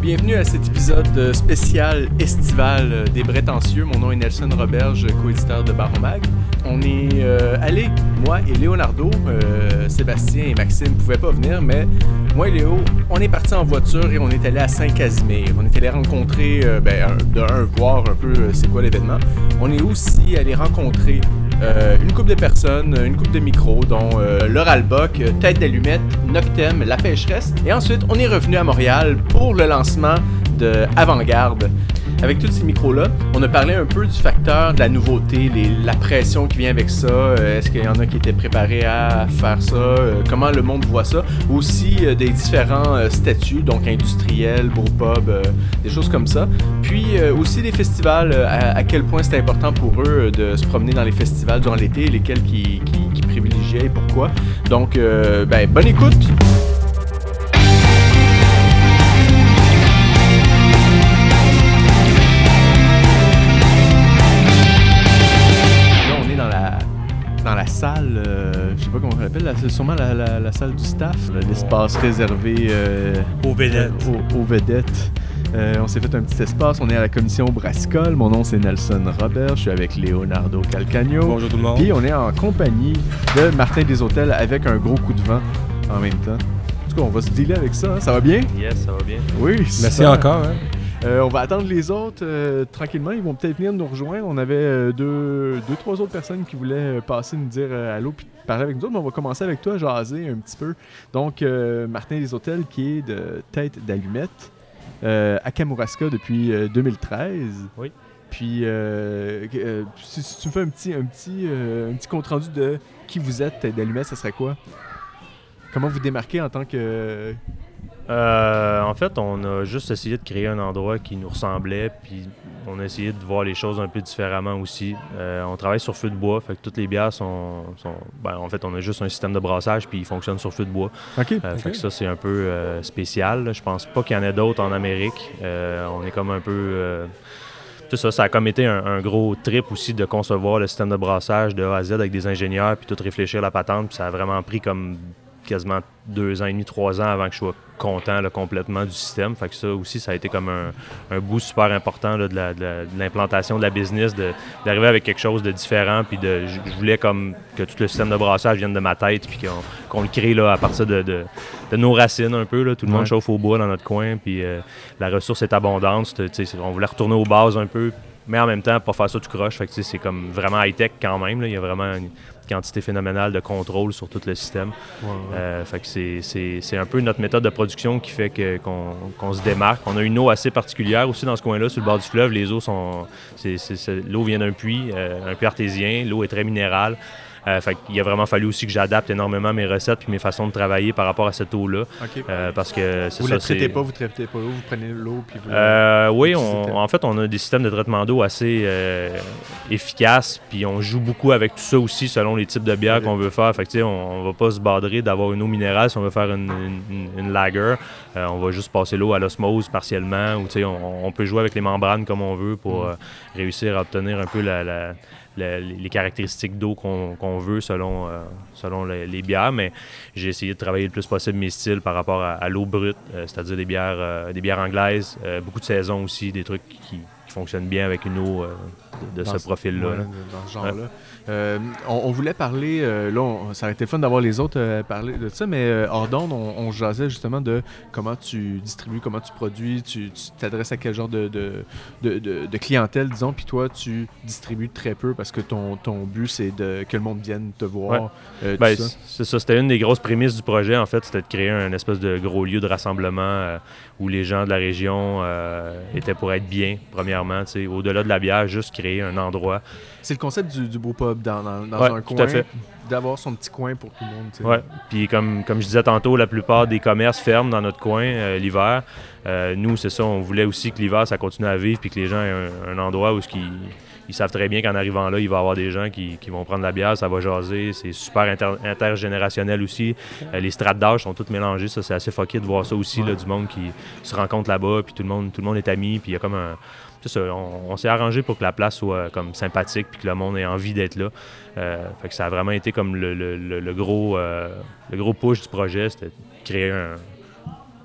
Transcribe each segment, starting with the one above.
bienvenue à cet épisode spécial estival des Brettancieux. Mon nom est Nelson Roberge, co-éditeur de Baromag. On est euh, allé, moi et Leonardo, euh, Sébastien et Maxime ne pouvaient pas venir, mais moi et Léo, on est parti en voiture et on est allé à Saint-Casimir. On est allé rencontrer, euh, ben, de un, voir un peu euh, c'est quoi l'événement. On est aussi allé rencontrer euh, une couple de personnes, une couple de micros, dont euh, Laura Alboc, Tête d'allumette, Noctem, La Pêcheresse. Et ensuite, on est revenu à Montréal pour le lancement de Avant-Garde. Avec tous ces micros-là, on a parlé un peu du facteur de la nouveauté, les- la pression qui vient avec ça. euh, Est-ce qu'il y en a qui étaient préparés à faire ça? euh, comment le monde voit ça? Aussi euh, des différents statuts, donc industriels, brewpub, des choses comme ça. Puis aussi des festivals, à, quel point c'est important pour eux de se promener dans les festivals durant l'été, lesquels qui, privilégiaient et pourquoi. Donc, ben, bonne écoute! Salle, euh, je sais pas comment on l'appelle, c'est sûrement la, la- la salle du staff, l'espace réservé euh, Aux vedettes. aux, aux vedettes. Euh, on s'est fait un petit espace, on est à la commission Brassicole. Mon nom c'est Nelson Robert, je suis avec Leonardo Calcagno. Bonjour tout le monde. Puis on est en compagnie de Martin Deshôtels avec un gros coup de vent en même temps. En tout cas, on va se dealer avec ça, hein. ça va bien? Yes, ça va bien. Oui, Merci super. encore. Hein? Euh, on va attendre les autres euh, tranquillement. Ils vont peut-être venir nous rejoindre. On avait euh, deux, deux, trois autres personnes qui voulaient passer nous dire allô puis parler avec nous autres. Mais on va commencer avec toi, jaser un petit peu. Donc, Martin des Hôtels qui est de Tête d'Allumette à Kamouraska depuis euh, 2013. Oui. Puis, si, si tu me fais un petit, un petit, un petit compte rendu de qui vous êtes, Tête d'Allumette, ça serait quoi? Comment vous démarquez en tant que. Euh, en fait, on a juste essayé de créer un endroit qui nous ressemblait, puis on a essayé de voir les choses un peu différemment aussi. Euh, on travaille sur feu de bois, fait que toutes les bières sont. sont- ben, en fait, on a juste un système de brassage, puis il fonctionne sur feu de bois. Ok. Euh, Fait que ça, c'est un peu euh, spécial. là. Je pense pas qu'il y en ait d'autres en Amérique. On est comme un peu. tout ça, ça a comme été un, un gros trip aussi de concevoir le système de brassage de A à Z avec des ingénieurs, puis tout réfléchir la patente. Puis ça a vraiment pris comme quasiment deux ans et demi, trois ans avant que je sois content là, complètement du système. Fait que ça aussi, ça a été comme un, un bout super important là, de la- de la- de l'implantation de, la business, d'arriver avec quelque chose de différent. Puis de, je je voulais comme que tout le système de brassage vienne de ma tête, puis qu'on, le crée là, à partir de, de- de nos racines un peu. Là. Tout le monde chauffe au bois dans notre coin, puis euh, la ressource est abondante. On voulait retourner aux bases un peu, mais en même temps, pas faire ça tout croche. Fait que, c'est comme vraiment high-tech quand même. là. Il y a vraiment une quantité phénoménale de contrôle sur tout le système. Euh, fait que c'est- un peu notre méthode de production qui fait qu'on se démarque. On a une eau assez particulière aussi dans ce coin-là, sur le bord du fleuve. Les eaux sont. L'eau vient d'un puits, euh, un puits artésien. L'eau est très minérale. Euh, fait qu'il a vraiment fallu aussi que j'adapte énormément mes recettes puis mes façons de travailler par rapport à cette eau-là. Euh, parce que c'est Vous ne traitez c'est- pas, vous traitez pas l'eau, vous prenez l'eau puis vous. euh, oui, on- en fait, on a des systèmes de traitement d'eau assez euh, efficaces, puis on joue beaucoup avec tout ça aussi selon les types de bières qu'on veut faire. Fait que, tu sais, on, on va pas se badrer d'avoir une eau minérale si on veut faire une, une- une lager. Euh, on va juste passer l'eau à l'osmose partiellement, ou tu sais, on, on peut jouer avec les membranes comme on veut pour Mm. euh, réussir à obtenir un peu la- la- les caractéristiques d'eau qu'on veut selon, euh, selon les, bières, mais j'ai essayé de travailler le plus possible mes styles par rapport à, l'eau brute, euh, c'est-à-dire des bières, euh, des bières anglaises, beaucoup de saison aussi, des trucs qui, qui fonctionnent bien avec une eau de, Dans ce ce- profil-là. Ouais, là. dans ce genre-là. Euh, on, on voulait parler, euh, là, on- ça aurait été fun d'avoir les autres euh, parler de ça, mais euh, hors d'onde, on, on jasait justement de comment tu distribues, comment tu produis, tu t'adresses à quel genre de, de, de, de- de clientèle, disons, puis toi, tu distribues très peu parce que ton, ton but, c'est de que le monde vienne te voir. Ben, c'est ça, c'était une des grosses prémices du projet, en fait, c'était de créer un espèce de gros lieu de rassemblement où les gens de la région étaient pour être bien, premièrement, au-delà de la bière, juste créer un endroit. C'est le concept du, du beau pub dans, dans, dans Ouais, un tout coin, à fait. d'avoir son petit coin pour tout le monde. Ouais. Puis comme, comme je disais tantôt, la plupart des commerces ferment dans notre coin euh, l'hiver. Euh, nous, c'est ça, on voulait aussi que l'hiver, ça continue à vivre, puis que les gens aient un, un endroit où ils, ils savent très bien qu'en arrivant là, il va y avoir des gens qui, qui vont prendre la bière, ça va jaser. C'est super inter- intergénérationnel aussi. Euh, les strates d'âge sont toutes mélangées, ça, c'est assez fucké de voir ça aussi, là, du monde qui se rencontre là-bas, puis tout le monde, tout le monde est ami, puis il y a comme un... ça, on, on s'est arrangé pour que la place soit euh, comme sympathique puis que le monde ait envie d'être là. Euh, fait que ça a vraiment été comme le, le- le- le gros, euh, le gros push du projet, c'était de créer un,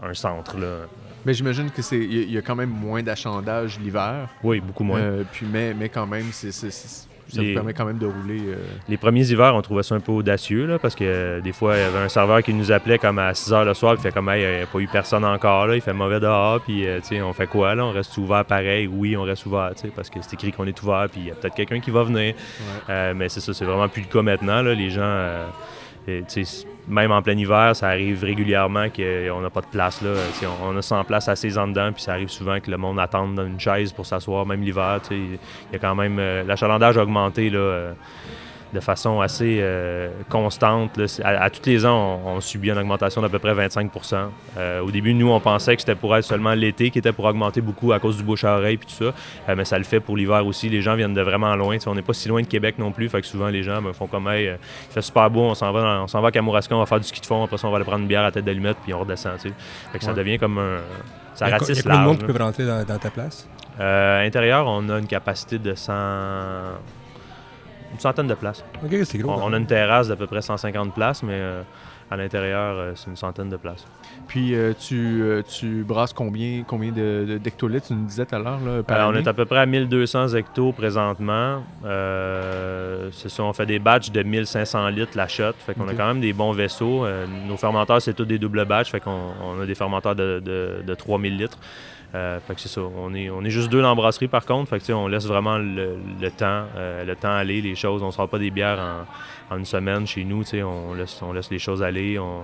un centre, là, Mais j'imagine que c'est il y, a quand même moins d'achandage l'hiver. Oui, beaucoup moins. puis mais, mais quand même, c'est ça vous permet quand même de rouler. Euh, les premiers hivers, on trouvait ça un peu audacieux, là, parce que euh, des fois, il y avait un serveur qui nous appelait comme à 6 h le soir, il fait comme, il n'y a pas eu personne encore, là, il fait mauvais dehors, puis, euh, on fait quoi, là, on reste ouvert pareil? Oui, on reste ouvert, parce que c'est écrit qu'on est ouvert, puis il y a peut-être quelqu'un qui va venir. mais c'est ça, c'est vraiment plus le cas maintenant, là, les gens même en plein hiver, ça arrive régulièrement qu'on n'a pas de place. Là. On, a 100 places assez en dedans, puis ça arrive souvent que le monde attende une chaise pour s'asseoir, même l'hiver. Il y a quand même. Euh, l'achalandage a augmenté. Là, euh, de façon assez euh, constante. À, tous les ans, on, subit une augmentation d'à peu près 25% euh, Au début, nous, on pensait que c'était pour être seulement l'été qui était pour augmenter beaucoup à cause du bouche à oreille et tout ça. Euh, mais ça le fait pour l'hiver aussi. Les gens viennent de vraiment loin. on n'est pas si loin de Québec non plus. Fait que souvent, les gens ben, font comme hey, il fait super beau, on s'en va, on s'en va à Kamouraska, on va faire du ski de fond. Après ça, on va aller prendre une bière à tête d'allumette puis on redescend. Fait que ça devient comme un. Ça ratisse Il y a de monde qui peut rentrer dans, ta place? à l'intérieur, on a une capacité de 100 une centaine de places. OK, c'est gros. On, a une terrasse d'à peu près 150 places, mais euh, à l'intérieur, euh, c'est une centaine de places. Puis euh, tu, tu, brasses combien, combien d'hectolitres, tu nous disais tout à l'heure? on est à peu près à 1200 hectos présentement. c'est ça, on fait des batchs de 1500 litres la shot. Fait qu'on a quand même des bons vaisseaux. nos fermenteurs, c'est tous des doubles batchs. Fait qu'on on a des fermenteurs de, de, de 3000 litres. Euh, fait que c'est ça. On est, on est juste deux dans la brasserie par contre. Fait que on laisse vraiment le, temps, euh, le temps aller, les choses. On ne sort pas des bières en, une semaine chez nous. On laisse, on laisse les choses aller. On,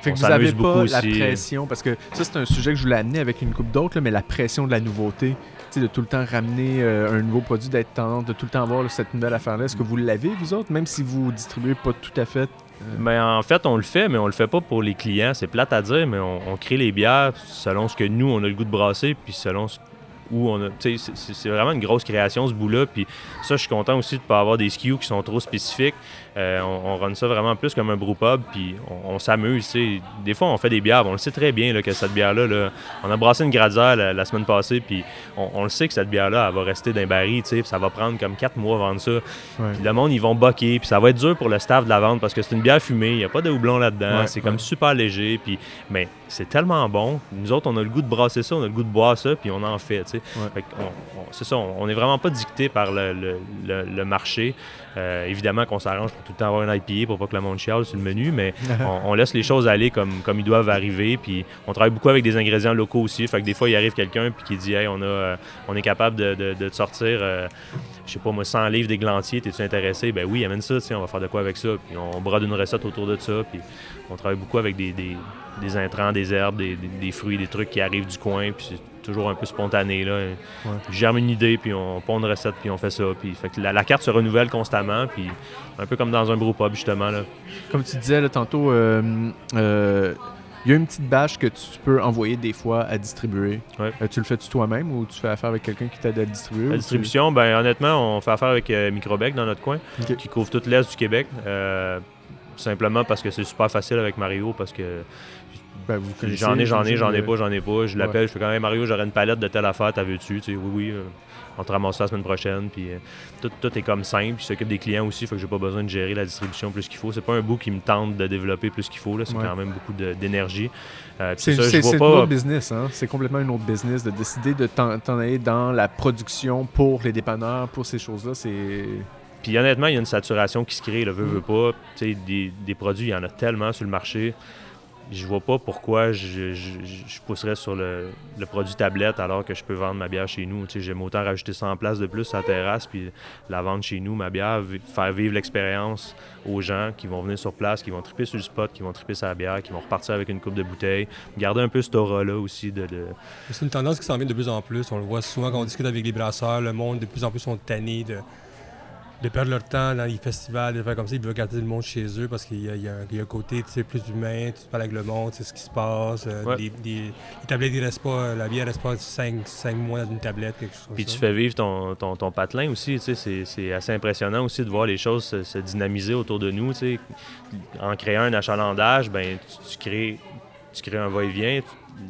fait que vous n'avez pas la pression, parce que ça, c'est un sujet que je voulais amener avec une coupe d'autres, mais la pression de la nouveauté, de tout le temps ramener euh, un nouveau produit, d'être tendance, de tout le temps avoir cette nouvelle affaire-là. Est-ce que vous l'avez, vous autres, même si vous distribuez pas tout à fait mais en fait, on le fait, mais on le fait pas pour les clients. C'est plate à dire, mais on, crée les bières selon ce que nous, on a le goût de brasser, puis selon où on a. C'est vraiment une grosse création, ce bout-là. Puis ça, je suis content aussi de ne pas avoir des SKU qui sont trop spécifiques. Euh, on, run ça vraiment plus comme un brew pub, puis on, s'amuse. Des fois, on fait des bières. On le sait très bien là, que cette bière-là, là, on a brassé une gradière la, semaine passée, puis on, le sait que cette bière-là, elle va rester d'un baril. Ça va prendre comme quatre mois avant vendre ça. Puis le monde, ils vont boquer, puis ça va être dur pour le staff de la vente parce que c'est une bière fumée, il n'y a pas de houblon là-dedans. c'est comme super léger, puis mais c'est tellement bon. Nous autres, on a le goût de brasser ça, on a le goût de boire ça, puis on en fait. c'est ça, on n'est vraiment pas dicté par le, marché. Euh, évidemment qu'on s'arrange pour tout le temps avoir un IPA pour pas que le monde chiale sur le menu, mais on, laisse les choses aller comme, comme ils doivent arriver. Puis on travaille beaucoup avec des ingrédients locaux aussi. Fait que des fois, il arrive quelqu'un puis qui dit Hey, on, a, euh, on est capable de, de, sortir, euh, je sais pas moi, 100 livres d'églantiers, t'es-tu intéressé? Ben oui, amène ça, on va faire de quoi avec ça? Puis on brode une recette autour de ça. Puis on travaille beaucoup avec des, des, intrants, des herbes, des, des, fruits, des trucs qui arrivent du coin. Puis toujours un peu spontané. Là. Germe une idée, puis on pond une recette, puis on fait ça. Puis, fait que la, carte se renouvelle constamment, puis un peu comme dans un groupe pub, justement. Là. Comme tu disais là, tantôt, euh, euh, il y a une petite bâche que tu peux envoyer des fois à distribuer. Euh, tu le fais-tu toi-même ou tu fais affaire avec quelqu'un qui t'aide à distribuer? La distribution, ben honnêtement, on fait affaire avec Microbec dans notre coin, qui couvre toute l'est du Québec. Simplement parce que c'est super facile avec Mario, parce que ben, j'en ai, j'en ai, j'en ai pas, j'en ai pas. Je l'appelle, je fais quand même Mario, j'aurais une palette de telle affaire, t'as vu-tu? Oui, oui, euh, on te ramasse ça la semaine prochaine. Puis euh, tout, est comme simple. Il s'occupe des clients aussi, fait que j'ai pas besoin de gérer la distribution plus qu'il faut. C'est pas un bout qui me tente de développer plus qu'il faut. C'est quand même beaucoup d'énergie. Euh, c'est un autre business. Hein? C'est complètement un autre business de décider de t'en aller dans la production pour les dépanneurs, pour ces choses-là. C'est. Puis honnêtement, il y a une saturation qui se crée, le veut, veut pas. Des, des produits, il y en a tellement sur le marché je vois pas pourquoi je, pousserais sur le, produit tablette alors que je peux vendre ma bière chez nous. J'aime autant rajouter 100 places de plus à la terrasse puis la vendre chez nous, ma bière, faire vivre l'expérience aux gens qui vont venir sur place, qui vont triper sur le spot, qui vont triper sa bière, qui vont repartir avec une coupe de bouteille. Garder un peu ce aura-là aussi de. C'est une tendance qui s'en vient de plus en plus. On le voit souvent quand on discute avec les brasseurs, le monde de plus en plus sont tannés de de perdre leur temps dans les festivals, des faire comme ça. Ils veulent garder le monde chez eux parce qu'il y, y, a un côté plus humain, tu parles avec le monde, c'est ce qui se passe. Euh, les, tablettes, ils restent pas, la vie, elle reste pas 5, mois dans une tablette, quelque chose Puis tu fais vivre ton, ton, ton patelin aussi, c'est assez impressionnant aussi de voir les choses se, dynamiser autour de nous. En créant un achalandage, ben, tu, crées tu crées un va-et-vient,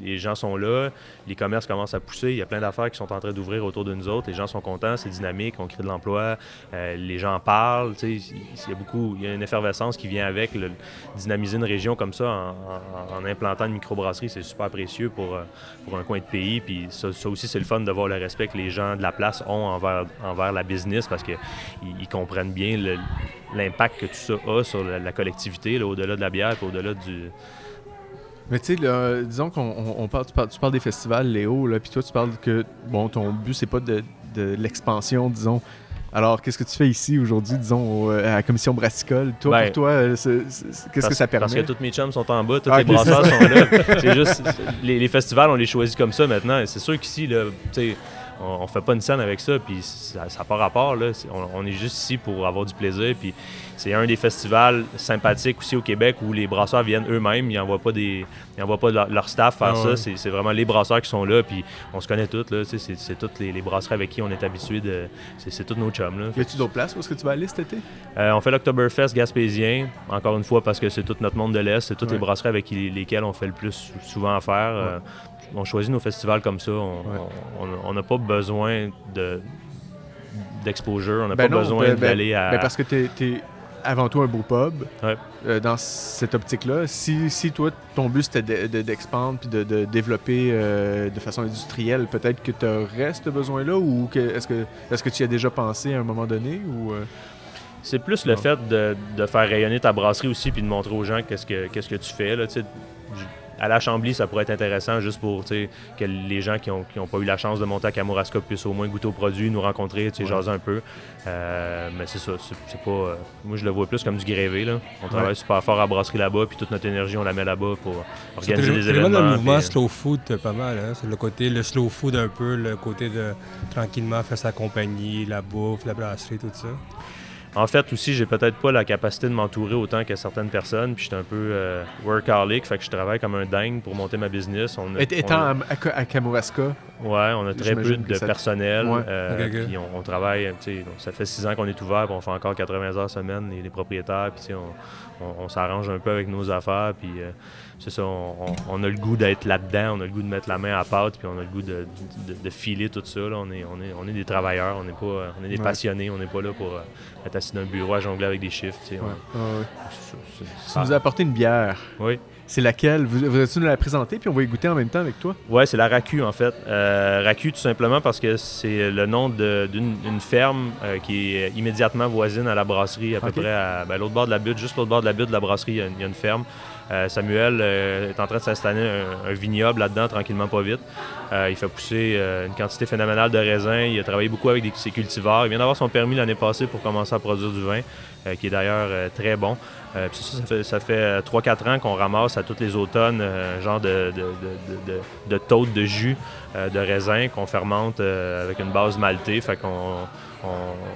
les gens sont là, les commerces commencent à pousser, il y a plein d'affaires qui sont en train d'ouvrir autour de nous autres, les gens sont contents, c'est dynamique, on crée de l'emploi, euh, les gens parlent, il y a beaucoup, il y a une effervescence qui vient avec le, dynamiser une région comme ça en, implantant une microbrasserie, c'est super précieux pour, euh, pour un coin de pays, puis ça, aussi c'est le fun de voir le respect que les gens de la place ont envers, envers la business parce qu'ils ils comprennent bien l'impact que tout ça a sur la, collectivité, au-delà de la bière, au-delà du mais tu sais, disons qu'on parle tu, parles, des festivals, Léo, là, puis toi, tu parles que, bon, ton but, c'est pas de, l'expansion, disons. Alors, qu'est-ce que tu fais ici aujourd'hui, disons, à la commission brassicole? Toi, pour ben, toi, qu'est-ce que ça permet? Parce que tous mes chums sont en bas, tous ah, les brasseurs sont là. c'est juste, les, les, festivals, on les choisit comme ça maintenant. C'est sûr qu'ici, là, tu sais, on, fait pas une scène avec ça, puis ça n'a pas rapport. Là. On, est juste ici pour avoir du plaisir. Puis c'est un des festivals sympathiques aussi au Québec où les brasseurs viennent eux-mêmes. Ils n'envoient pas, des, ils pas leur, staff faire ah ça. C'est vraiment les brasseurs qui sont là. Puis on se connaît tous. C'est toutes les, les, brasseries avec qui on est habitué. C'est tous nos chums. Là. Y a-tu d'autres places où est-ce que tu vas aller cet été? Euh, on fait l'Octoberfest gaspésien. Encore une fois, parce que c'est tout notre monde de l'Est. C'est toutes les brasseries avec lesquelles on fait le plus souvent affaire. Euh, on choisit nos festivals comme ça. On n'a pas besoin de d'exposure, on n'a ben pas besoin ben, ben, d'aller à... parce que tu es, avant tout un beau pub. Euh, dans cette optique-là, si, si, toi, ton but c'était d'expandre puis de, développer euh, de façon industrielle, peut-être que tu aurais ce besoin-là ou est-ce que, est que tu y as déjà pensé à un moment donné ou... Euh? C'est plus le fait de, faire rayonner ta brasserie aussi puis de montrer aux gens qu'est-ce que, qu'est-ce que tu fais. Là, à la Chambly, ça pourrait être intéressant juste pour que les gens qui n'ont ont pas eu la chance de monter à Kamouraska puissent au moins goûter au produit, nous rencontrer, ouais. jaser un peu. Euh, mais c'est ça, c'est pas. Euh, moi, je le vois plus comme du grévé. Là. On travaille super fort à brasserie là-bas, puis toute notre énergie, on la met là-bas pour organiser des événements. C'est le mouvement slow food, pas mal. Hein? C'est le côté, le slow food un peu, le côté de tranquillement faire sa compagnie, la bouffe, la brasserie, tout ça. En fait, aussi, j'ai peut-être pas la capacité de m'entourer autant que certaines personnes. Puis je suis un peu euh, workaholic, fait que je travaille comme un dingue pour monter ma business. On Étant à, Kamouraska? Ouais, on a très peu de personnel. Euh, puis on, travaille, ça fait six ans qu'on est ouvert, puis on fait encore 80 heures semaine, les, les propriétaires. Puis on, on, s'arrange un peu avec nos affaires. Puis euh, c'est ça, on, a le goût d'être là-dedans, on a le goût de mettre la main à pâte, puis on a le goût de, filer tout ça. On, est, on, est, on est des travailleurs, on est, pas, on est des passionnés, on n'est pas là pour euh, être assis dans un bureau à jongler avec des chiffres. Tu, nous as apporté une bière. Oui. C'est laquelle? Vous, vous nous la présenter, puis on va y goûter en même temps avec toi? Oui, c'est la Racu, en fait. Euh, Racu, tout simplement parce que c'est le nom d'une ferme euh, qui est immédiatement voisine à la brasserie, à peu près à ben, l'autre bord de la butte, juste l'autre bord de la butte de la brasserie, il y a une ferme. Euh, Samuel euh, est en train de s'installer un, vignoble là-dedans, tranquillement, pas vite. Euh, il fait pousser une quantité phénoménale de raisins. Il a travaillé beaucoup avec ses cultivars. Il vient d'avoir son permis l'année passée pour commencer à produire du vin, qui est d'ailleurs très bon. ça, fait, 3-4 ans qu'on ramasse à tous les automnes un genre de, de, de, de jus de raisin qu'on fermente avec une base maltée. Fait qu'on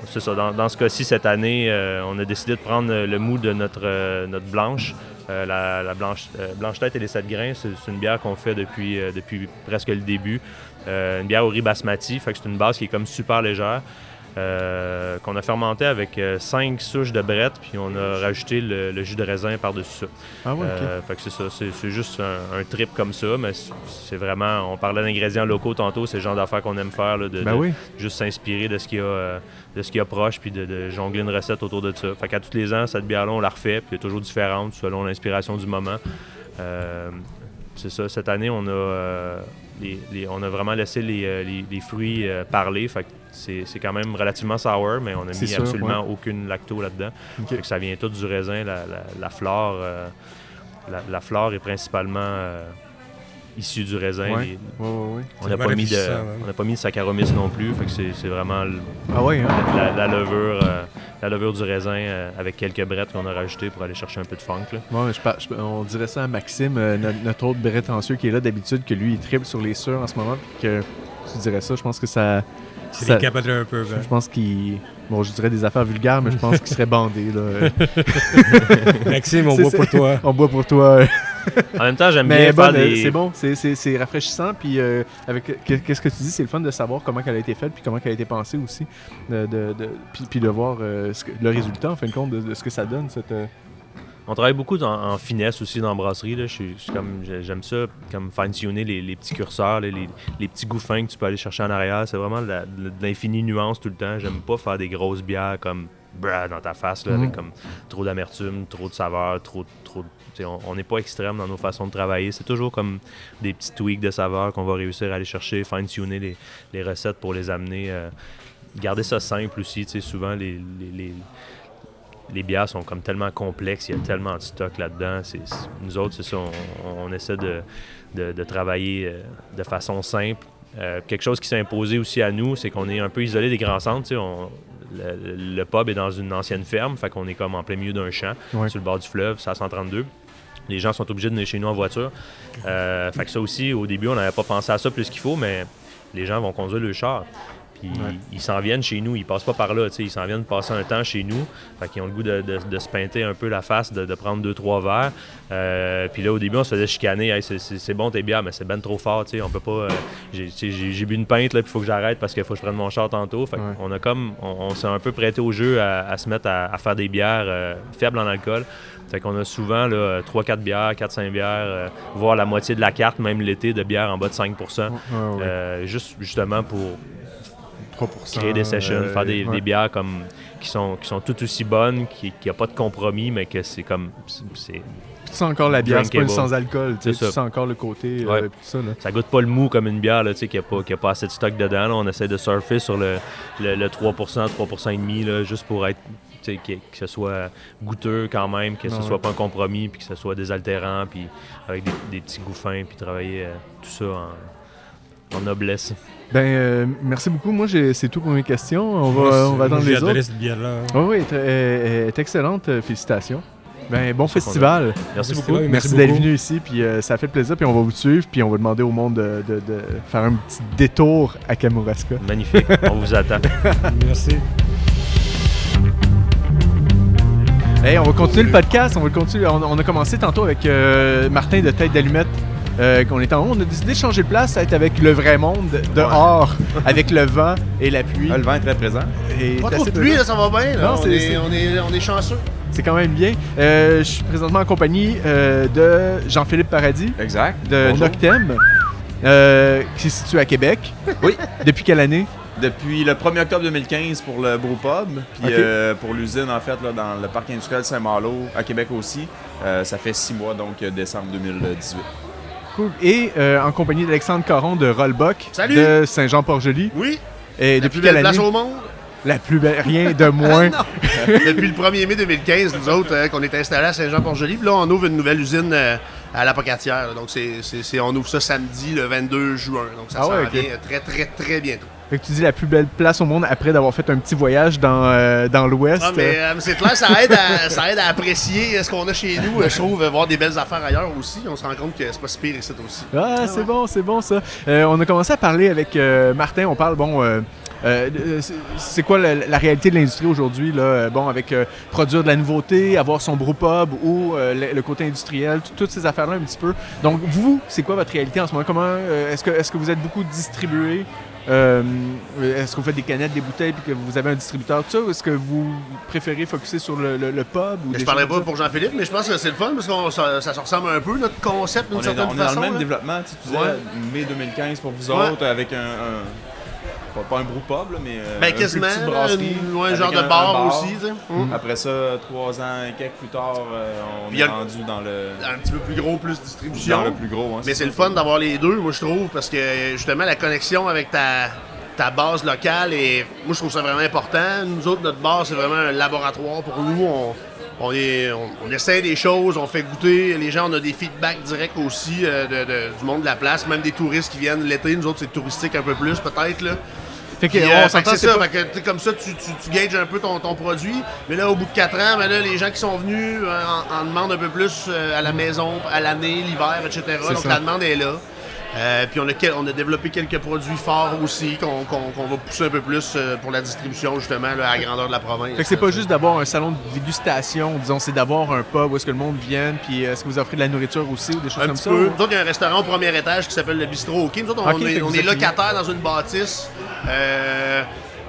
c'est ça. Dans, ce cas-ci, cette année, on a décidé de prendre le mou de notre, notre blanche, euh, la, blanche, euh, blanche, tête et les sept grains, c'est une bière qu'on fait depuis, euh, depuis presque le début. une bière au riz basmati, fait que c'est une base qui est comme super légère. Qu'on a fermenté avec cinq souches de brette, puis on a rajouté le, jus de raisin par-dessus ça. Ah ouais, fait que c'est ça, c'est juste un, trip comme ça, mais c'est vraiment, on parlait d'ingrédients locaux tantôt, c'est le genre d'affaires qu'on aime faire, de, ben juste s'inspirer de ce qu'il y a de ce qui approche, puis de, jongler une recette autour de ça. Fait qu'à tous les ans, cette bière-là, on la refait, puis elle est toujours différente selon l'inspiration du moment. Euh, c'est ça, cette année, on a, euh, on a vraiment laissé les, euh, fruits parler. Fait que c'est, quand même relativement sour, mais on a mis absolument aucune lacto là-dedans. Fait que ça vient tout du raisin, la, flore. la, flore est principalement issu du raisin. on n'a pas, mis de, on pas mis de Saccharomyces non plus. Fait que c'est, vraiment ah hein? la, levure, euh, la levure du raisin euh, avec quelques brettes qu'on a rajoutées pour aller chercher un peu de funk. on dirait ça à Maxime, euh, notre, autre brettancieux qui est là d'habitude, que lui, il triple sur les sûrs en ce moment. que tu dirais ça, je pense que ça. C'est un peu. Ben. Je pense qu'il. Bon, je dirais des affaires vulgaires, mais je pense qu'il serait bandé. Là. Maxime, on boit pour toi. On boit pour toi en même temps, j'aime bien faire des... C'est bon, c'est rafraîchissant. Puis euh, avec qu'est-ce que tu dis, c'est le fun de savoir comment elle a été faite, puis comment elle a été pensée aussi, de, de, puis, de voir euh, le résultat en fin de compte de, ce que ça donne cette. On travaille beaucoup en, en finesse aussi dans la brasserie. là. Je suis- je suis comme- j'ai- J'aime ça, comme fine-tuner les, les petits curseurs, là, les, les petits gouffins que tu peux aller chercher en arrière. C'est vraiment de la- de l'infinie nuance tout le temps. J'aime pas faire des grosses bières comme dans ta face, là, avec Mhm. comme trop d'amertume, trop de saveur, trop, trop on n'est pas extrême dans nos façons de travailler. C'est toujours comme des petits tweaks de saveur qu'on va réussir à aller chercher, fine-tuner les, les recettes pour les amener. euh, garder ça simple aussi. tu sais, Souvent, les, les- les- les bières sont comme tellement complexes, il y a tellement de stock là-dedans. Nous autres, c'est ça, on, on essaie de, de- de travailler euh, de façon simple. Euh, quelque chose qui s'est imposé aussi à nous, c'est qu'on est un peu isolé des grands centres. on- le, le pub est dans une ancienne ferme, fait qu'on est comme en plein milieu d'un champ, Ouais. sur le bord du fleuve, c'est à 132. Les gens sont obligés de venir chez nous en voiture. Euh, fait que ça aussi, au début, on n'avait pas pensé à ça plus qu'il faut, mais les gens vont conduire le char. Puis Ouais. ils s'en viennent chez nous, ils passent pas par là, ils s'en viennent passer un temps chez nous. Fait qu'ils ont le goût de, de- de se peinter un peu la face, de, de prendre deux, trois verres. Euh, puis là, au début, on se faisait chicaner, Hey, c'est- bon tes bières, mais c'est ben trop fort, tu sais, on peut pas. euh, j'ai- bu une pinte, là, puis il faut que j'arrête parce qu'il faut que je prenne mon char tantôt. Fait Ouais. qu'on a comme, on, on s'est un peu prêté au jeu à, à se mettre à, à faire des bières euh, faibles en alcool. Fait qu'on a souvent là, 3-4 bières, 4-5 bières, euh, voire la moitié de la carte, même l'été, de bières en bas de 5 Ouais, ouais. euh, juste justement pour 3%. Créer des sessions, euh, faire des, ouais. des bières comme qui sont, qui sont tout aussi bonnes, qui n'y a pas de compromis, mais que c'est comme. c'est- Tu sens encore la bière, c'est pas sans alcool. Tu sens encore le côté. euh, Ouais. pis tout ça, là. ça goûte pas le mou comme une bière, là, tu sais, qui n'a pas, a pas assez de stock dedans. là. On essaie de surfer sur le, le, le 3%, 3% et demi, là, juste pour être. tu sais, Que, que ce soit goûteux quand même, que ce Ouais. soit pas un compromis, puis que ce soit désaltérant, puis avec des, des petits gouffins, puis travailler euh, tout ça en, en noblesse. Ben, euh, merci beaucoup. Moi, j'ai- c'est tout pour mes questions. On va, Moi, on va attendre les autres. Oui, oui, elle est- elle est excellente. euh, Félicitations. Ben, bon festival. Merci Merci beaucoup. Merci, d'être venu ici, puis euh, ça fait plaisir, puis on va vous suivre, puis on va demander au monde de, de- de faire un petit détour à Kamouraska. Magnifique. On vous attend. Merci. Hey, on va continuer le podcast, on va le continuer. On, on a commencé tantôt avec euh, Martin de Tête d'Allumette, euh, qu'on est en haut. On a décidé de changer de place, être avec le vrai monde, dehors, avec le vent et la pluie. Ah, le vent est très présent. Et Pas c'est trop de pluie, là, ça va bien. là. Non, on, est, c'est- on, est, on est chanceux. C'est quand même bien. Euh, je suis présentement en compagnie euh, de Jean-Philippe Paradis, Exact. de Bonjour. Noctem, euh, qui se situe à Québec. Oui. Depuis quelle année? Depuis le 1er octobre 2015 pour le Brewpub, puis Ok. euh, pour l'usine, en fait, là, dans le parc industriel Saint-Malo, à Québec aussi. Euh, ça fait six mois, donc décembre 2018. Cool. Et euh, en compagnie d'Alexandre Caron de Rollbuck Salut. de Saint-Jean-Port-Joli. Oui, Et la depuis plus belle quelle place année? au monde? La plus belle, rien de moins. Depuis le 1er mai 2015, nous autres, euh, qu'on est installés à Saint-Jean-Port-Joli. Puis là, on ouvre une nouvelle usine euh, à la Pocatière. Donc, c'est, c'est- c'est- on ouvre ça samedi, le 22 juin. Donc, ça Ah s'en ouais, ok. vient très, très, très bientôt. Fait que tu dis la plus belle place au monde après d'avoir fait un petit voyage dans, euh, dans l'Ouest. Ah, mais euh, c'est clair, ça aide, à, ça aide à apprécier euh, ce qu'on a chez nous. Euh, Je trouve euh, voir des belles affaires ailleurs aussi. On se rend compte que c'est pas si pire ici aussi. Ah, c'est bon, c'est bon ça. Euh, on a commencé à parler avec euh, Martin, on parle, bon, euh, euh, c'est- quoi la, la réalité de l'industrie aujourd'hui, là? Euh, Bon, avec euh, produire de la nouveauté, avoir son brewpub ou euh, le, le côté industriel, tout- toutes ces affaires-là un petit peu. Donc, vous, c'est quoi votre réalité en ce moment? Comment, euh, est-ce que, est-ce que vous êtes beaucoup distribué? Euh, est-ce que vous faites des canettes, des bouteilles, puis que vous avez un distributeur, tout ça? Ou est-ce que vous préférez focuser sur le, le- le pub? Ou Je parlerai pas pour Jean-Philippe, mais je pense que c'est le fun parce que ça, ça se ressemble un peu, notre concept, d'une On est, certaine dans, on est dans façon. le même là. développement. Tu, sais, tu disais Ouais. mai 2015 pour vous Ouais. autres, avec un. un- pas, pas un brewpub, là, mais. euh, Ben, une quasiment. petite brasserie. une- ouais, un genre de bar, aussi. tu sais. Hum. Après ça, trois ans et quelques plus tard, euh, on est rendu dans le, Un petit peu plus gros, plus distribution. dans le plus gros. hein, Mais c'est le fun d'avoir les deux, moi je trouve, parce que justement la connexion avec ta, ta base locale, et moi je trouve ça vraiment important. Nous autres, notre bar, c'est vraiment un laboratoire pour nous. On, on, est, on, on essaie des choses, on fait goûter. Les gens, on a des feedbacks directs aussi euh, de- de- du monde de la place, même des touristes qui viennent l'été. Nous autres, c'est touristique un peu plus peut-être. Fait que, euh, c'est ça, pas- fait que, tu sais, comme ça, tu, tu, tu gages un peu ton, ton produit. Mais là, au bout de 4 ans, ben là, les gens qui sont venus euh, en, en demandent un peu plus euh, à la maison, à l'année, l'hiver, etc. Donc ça. la demande est là. Euh, puis on a, quel- on a développé quelques produits forts aussi qu'on va pousser un peu plus euh, pour la distribution, justement, là, à la grandeur de la province. Fait que c'est pas juste d'avoir un salon de dégustation, disons, c'est d'avoir un pub où est-ce que le monde vienne, puis euh, est-ce que vous offrez de la nourriture aussi ou des choses Un comme ça? peu. ou- Nous autres, il y a un restaurant au premier étage qui s'appelle le Bistrot OK. Nous autres, on est, on est locataire dans une bâtisse. Euh,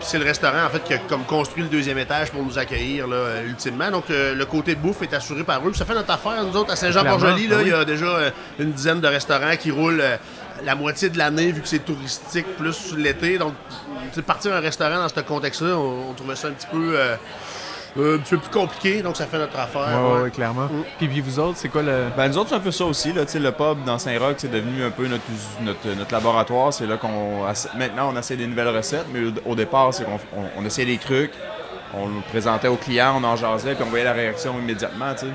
c'est le restaurant, en fait, qui a comme construit le deuxième étage pour nous accueillir, là, euh, ultimement. Donc, euh, le côté bouffe est assuré par eux. Ça fait notre affaire, nous autres, à Saint-Jean-Port-Joli, là, il y a déjà euh, une dizaine de restaurants qui roulent euh, la moitié de l'année, vu que c'est touristique, plus l'été. Donc, partir un restaurant dans ce contexte-là, on, on trouvait ça un petit peu... euh, euh, un petit peu plus compliqué, donc ça fait notre affaire. Ouais, ouais. clairement. Mm. Puis, puis vous autres, c'est quoi le. Ben, nous autres, c'est un peu ça aussi. Là, Tu sais, le pub dans Saint-Roch, c'est devenu un peu notre, notre, notre laboratoire. C'est là qu'on. Maintenant, on essaie des nouvelles recettes, mais au, départ, c'est qu'on on, on essayait des trucs, on le présentait aux clients, on en jasait, puis on voyait la réaction immédiatement. tu sais.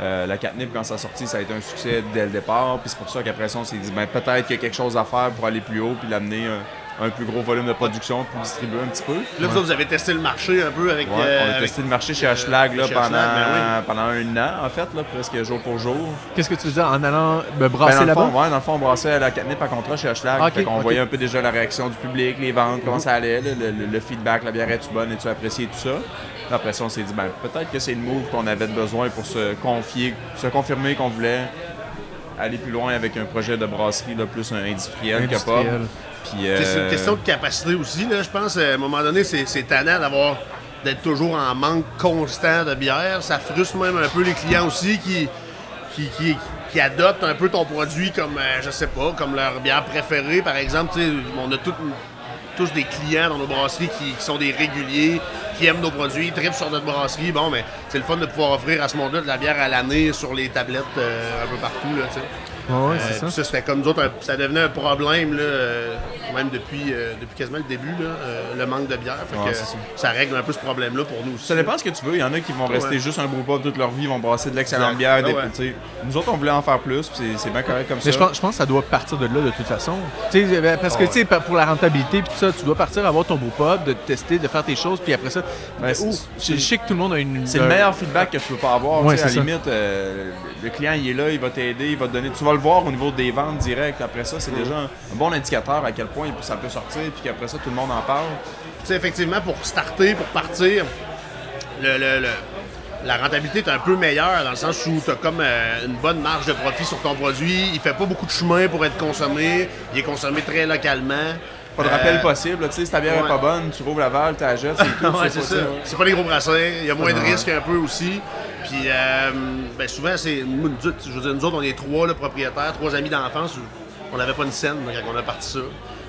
Euh, la catnip, quand ça a sorti, ça a été un succès dès le départ. Puis c'est pour ça qu'après ça, on s'est dit ben, peut-être qu'il y a quelque chose à faire pour aller plus haut, puis l'amener un, un plus gros volume de production, puis distribuer un petit peu. Là, vous avez testé le marché un peu avec. Ouais, euh, on a avec- testé le marché chez Ashlag pendant, ben pendant un an, en fait, là, presque jour pour jour. Qu'est-ce que tu dire en allant me Ben, brasser dans, le là-bas? fond, ouais, dans le fond, on brassait à la catnip à contrat chez Ashlag. Ah, ok, fait qu'on ok. voyait un peu déjà la réaction du public, les ventes, comment ça allait, le, le- le feedback, la bière est-tu bonne, es-tu appréciée, tout ça. Après ça, on s'est dit, ben, peut-être que c'est le move qu'on avait besoin pour se confier, se confirmer qu'on voulait aller plus loin avec un projet de brasserie là, plus un industriel, que pas. C'est une euh, question de capacité aussi. Là, je pense, à un moment donné, c'est tannant d'avoir d'être toujours en manque constant de bière. Ça frustre même un peu les clients aussi qui, qui, qui, qui adoptent un peu ton produit comme, euh, je sais pas, comme leur bière préférée. Par exemple, on a tout- tous des clients dans nos brasseries qui, qui sont des réguliers, qui aiment nos produits, tripent sur notre brasserie. Bon, mais c'est le fun de pouvoir offrir à ce monde-là de la bière à l'année sur les tablettes euh, un peu partout. Là, Ouais, Euh, ça. ça, c'était comme nous autres, un- ça devenait un problème, là, euh, même depuis, euh, depuis quasiment le début, là, euh, le manque de bière. Fait Ouais, que, c'est ça. ça règle un peu ce problème-là pour nous aussi. Ça dépend ce que tu veux. Il y en a qui vont rester Ouais. juste un brewpub toute leur vie, vont brasser de l'excellente bière. Ah des- sais, Nous autres, on voulait en faire plus, puis c'est- bien correct comme ça. Mais je pense, je pense que ça doit partir de là de toute façon. Sais, ben, parce que par- pour la rentabilité tout ça, tu dois partir avoir ton brewpub, de tester, de faire tes choses, puis après ça, Ben, je je sais que tout le monde a une. C'est le meilleur feedback que tu peux pas avoir. À la limite, euh, le client il est là, il va t'aider, il va te donner. Tu vas voir au niveau des ventes directes. Après ça, c'est déjà un, bon indicateur à quel point ça peut sortir, puis qu'après ça, tout le monde en parle. Tu sais, effectivement, pour starter, pour partir, la rentabilité est un peu meilleure dans le sens où tu as comme euh, une bonne marge de profit sur ton produit. Il fait pas beaucoup de chemin pour être consommé. Il est consommé très localement. Pas de Euh, rappel possible. là, Tu sais, si ta bière ouais. est pas bonne, tu rouvres la valve, tu la jettes, c'est tout. ouais, c'est ça. C'est pas des gros brassins. Il y a moins de risques un peu aussi. Puis, euh, ben souvent, c'est. Je veux dire, nous autres, on est trois là, propriétaires, trois amis d'enfance. On n'avait pas une scène quand on a parti ça.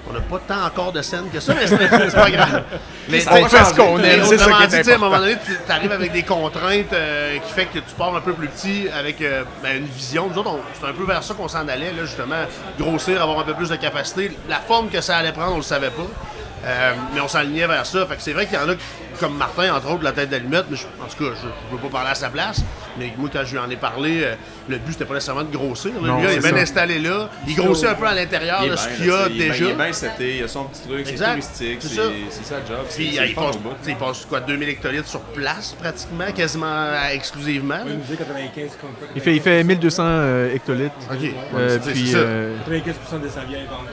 On n'a pas tant encore de scène que ça, mais c'est pas grave. Mais on fait ce qu'on aime, c'est ça qui est dit, tu sais, à un moment donné, tu arrives avec des contraintes euh, qui fait que tu pars un peu plus petit avec euh, ben, une vision. Nous autres, c'est un peu vers ça qu'on s'en allait, là, justement, grossir, avoir un peu plus de capacité. La forme que ça allait prendre, on le savait pas. Euh, mais on s'alignait vers ça. Fait que c'est vrai qu'il y en a comme Martin, entre autres, la tête d'allumette, mais je- en tout cas, je ne peux pas parler à sa place. Mais moi, quand je lui en ai parlé, euh, le but, c'était pas nécessairement de grossir. là. Non, Lui, là, il est bien ça. installé là. Il grossit un peu à l'intérieur Il de est ce qu'il y a est déjà. Il est bien seté, il a son petit truc, c'est Exact, touristique, c'est ça. ça le job. c'est- Puis il, le passe, il passe quoi, 2000 hectolitres sur place, pratiquement, quasiment exclusivement. Il nous dit 95 comme quoi, Il fait, il fait 1200 euh, hectolitres. OK. Euh, C'est- c'est puis, ça. euh, 95% de sa bière est vendue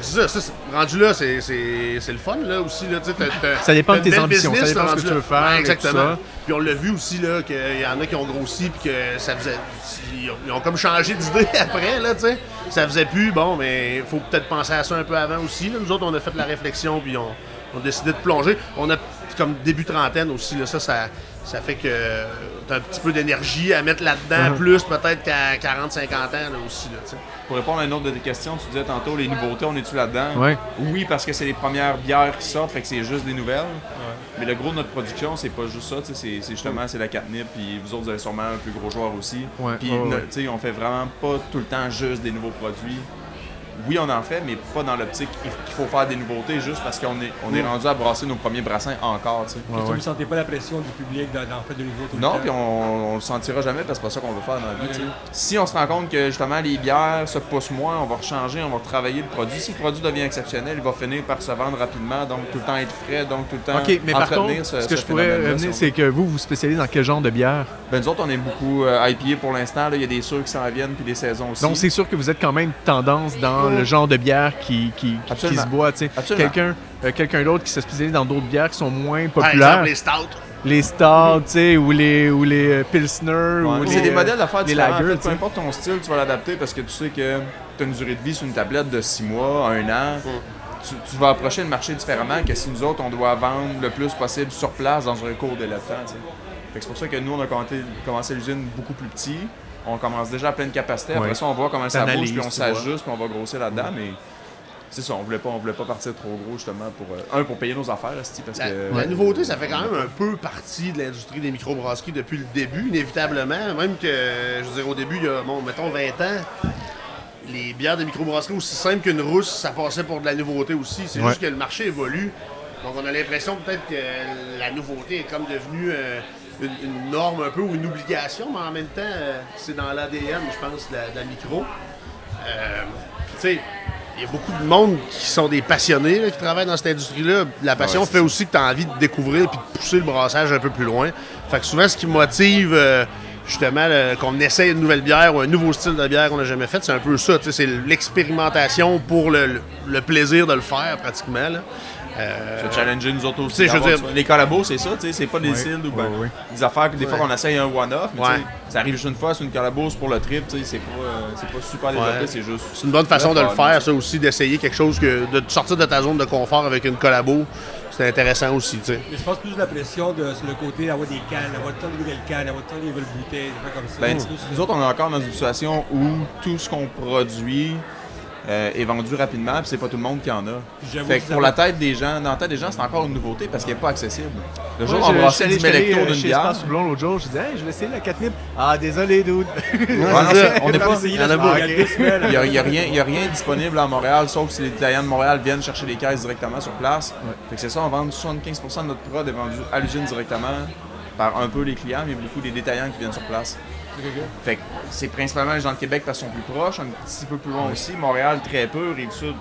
C'est ça, ça, c'est- rendu là, c'est, c'est, c'est le fun là, aussi. Là, tu sais, t'as- t'as- Ça dépend de tes ambitions, ça business, dépend là, de ce que tu veux faire Ouais, et tout exactement. ça. Puis on l'a vu aussi là, qu'il y en a qui ont grossi puis que ça faisait. Ils ont, comme changé d'idée après, là, tu sais. Ça faisait plus, bon, mais il faut peut-être penser à ça un peu avant aussi. Nous autres, on a fait la réflexion puis on, on a décidé de plonger. On a comme début trentaine aussi, là, ça, ça, ça fait que t'as un petit peu d'énergie à mettre là-dedans, Mhm. plus peut-être qu'à 40-50 ans là, aussi, là. Pour répondre à une autre de tes questions, tu disais tantôt les nouveautés, on est-tu là-dedans? Ouais. Oui, parce que c'est les premières bières qui sortent, fait que c'est juste des nouvelles. Mais le gros de notre production, c'est pas juste ça, c'est justement c'est la catnip, puis vous autres, vous avez sûrement un plus gros joueur aussi. Ouais, Puis, on fait vraiment pas tout le temps juste des nouveaux produits. Oui, on en fait, mais pas dans l'optique qu'il faut faire des nouveautés juste parce qu'on est, on est rendu à brasser nos premiers brassins encore, tu sais. Ouais, Vous ouais. ne sentez pas la pression du public d'en faire de nouveau tout le Non, puis on, on le sentira jamais parce que c'est pas ça qu'on veut faire dans la vie. tu sais. Si on se rend compte que justement les bières se poussent moins, on va rechanger, on va retravailler le produit. Si le produit devient exceptionnel, il va finir par se vendre rapidement, donc tout le temps être frais, donc tout le temps OK, mais par entretenir contre, ce, ce que ce je pourrais revenir, c'est que vous, vous spécialisez dans quel genre de bière? Ben, nous autres, on aime beaucoup euh, IPA pour l'instant. là. Il y a des sûrs qui s'en viennent, puis des saisons aussi. Donc, c'est sûr que vous êtes quand même tendance dans le genre de bière qui, qui, qui- se boit. tu sais. Absolument. Quelqu'un euh, quelqu'un d'autre qui se spécialise dans d'autres bières qui sont moins Par populaires. exemple, les stouts. les stouts, tu sais, ou les, ou les euh, pilsner, Ouais, ou mais les, c'est des euh, modèles d'affaires les différents. en lagers, fait. peu importe ton style, tu vas l'adapter parce que tu sais que tu as une durée de vie sur une tablette de 6 mois, 1 an. tu, tu vas approcher le marché différemment que si nous autres, on doit vendre le plus possible sur place dans un court délai de temps. C'est pour ça que nous, on a commencé, commencé l'usine beaucoup plus petit. On commence déjà à pleine capacité. Après Ouais. ça, on voit comment ça bouge, puis on s'ajuste, puis on va grossir là-dedans. Mais c'est ça, on voulait pas, on voulait pas partir trop gros justement pour euh, un pour payer nos affaires, parce La, que la nouveauté, ça fait quand même un peu partie de l'industrie des microbrasseries depuis le début, inévitablement. Même que, je veux dire, au début, il y a, bon, mettons, 20 ans, les bières de microbrasserie, aussi simples qu'une rousse, ça passait pour de la nouveauté aussi. C'est Ouais. juste que le marché évolue. Donc, on a l'impression peut-être que la nouveauté est comme devenue euh, une, une norme un peu ou une obligation, mais en même temps, euh, c'est dans l'ADN, je pense, de la, de la micro. Euh, tu sais, il y a beaucoup de monde qui sont des passionnés là, qui travaillent dans cette industrie-là. La passion Ouais, fait aussi que tu as envie de découvrir et de pousser le brassage un peu plus loin. Fait que souvent, ce qui motive euh, justement qu'on essaye une nouvelle bière ou un nouveau style de bière qu'on n'a jamais fait, c'est un peu ça. tu sais, C'est l'expérimentation pour le, le- le plaisir de le faire pratiquement. là. Euh, se challenger nous autres aussi. je veux dire- les collabos, c'est ça, tu sais, c'est pas des styles ou ben, des affaires que des fois qu'on essaye un one-off, mais Ouais. tu sais, ça arrive juste une fois, c'est une collabo, c'est pour le trip, tu sais, c'est pas, euh, c'est pas super développé, Ouais. c'est juste. C'est une bonne façon de le faire, ça aussi, d'essayer quelque chose que. de sortir de ta zone de confort avec une collabo. C'est intéressant aussi, tu sais. Mais je pense plus de la pression de, sur le côté d'avoir des cannes, d'avoir tant de nouvelles cannes, d'avoir tant de nouvelles bouteilles, des trucs comme ça. Ben, nous autres, on est encore dans une situation où tout ce qu'on produit euh, est vendu rapidement, puis c'est pas tout le monde qui en a. Fait que pour la tête des gens, dans la tête des gens, c'est encore une nouveauté parce qu'elle n'est pas accessible. Le jour où on je- brassait je 10 suis allé- 000 je suis allé, hectos euh, d'une chez bière. Houblon l'autre jour, je disais, hey, je vais essayer la catnip. Ah, désolé, dude. On n'est pas. essayé il y en a la beaucoup. il y a deux semaines. Il n'y rien, a rien disponible à Montréal, sauf si les détaillants de Montréal viennent chercher les caisses directement sur place. Fait que c'est ça, on vend 75% de notre prod est vendu à l'usine directement par un peu les clients, mais beaucoup des détaillants qui viennent sur place. Fait que c'est principalement les gens de Québec parce qu'ils sont plus proches, un petit peu plus loin aussi. Montréal, très peu, Rive-Sud,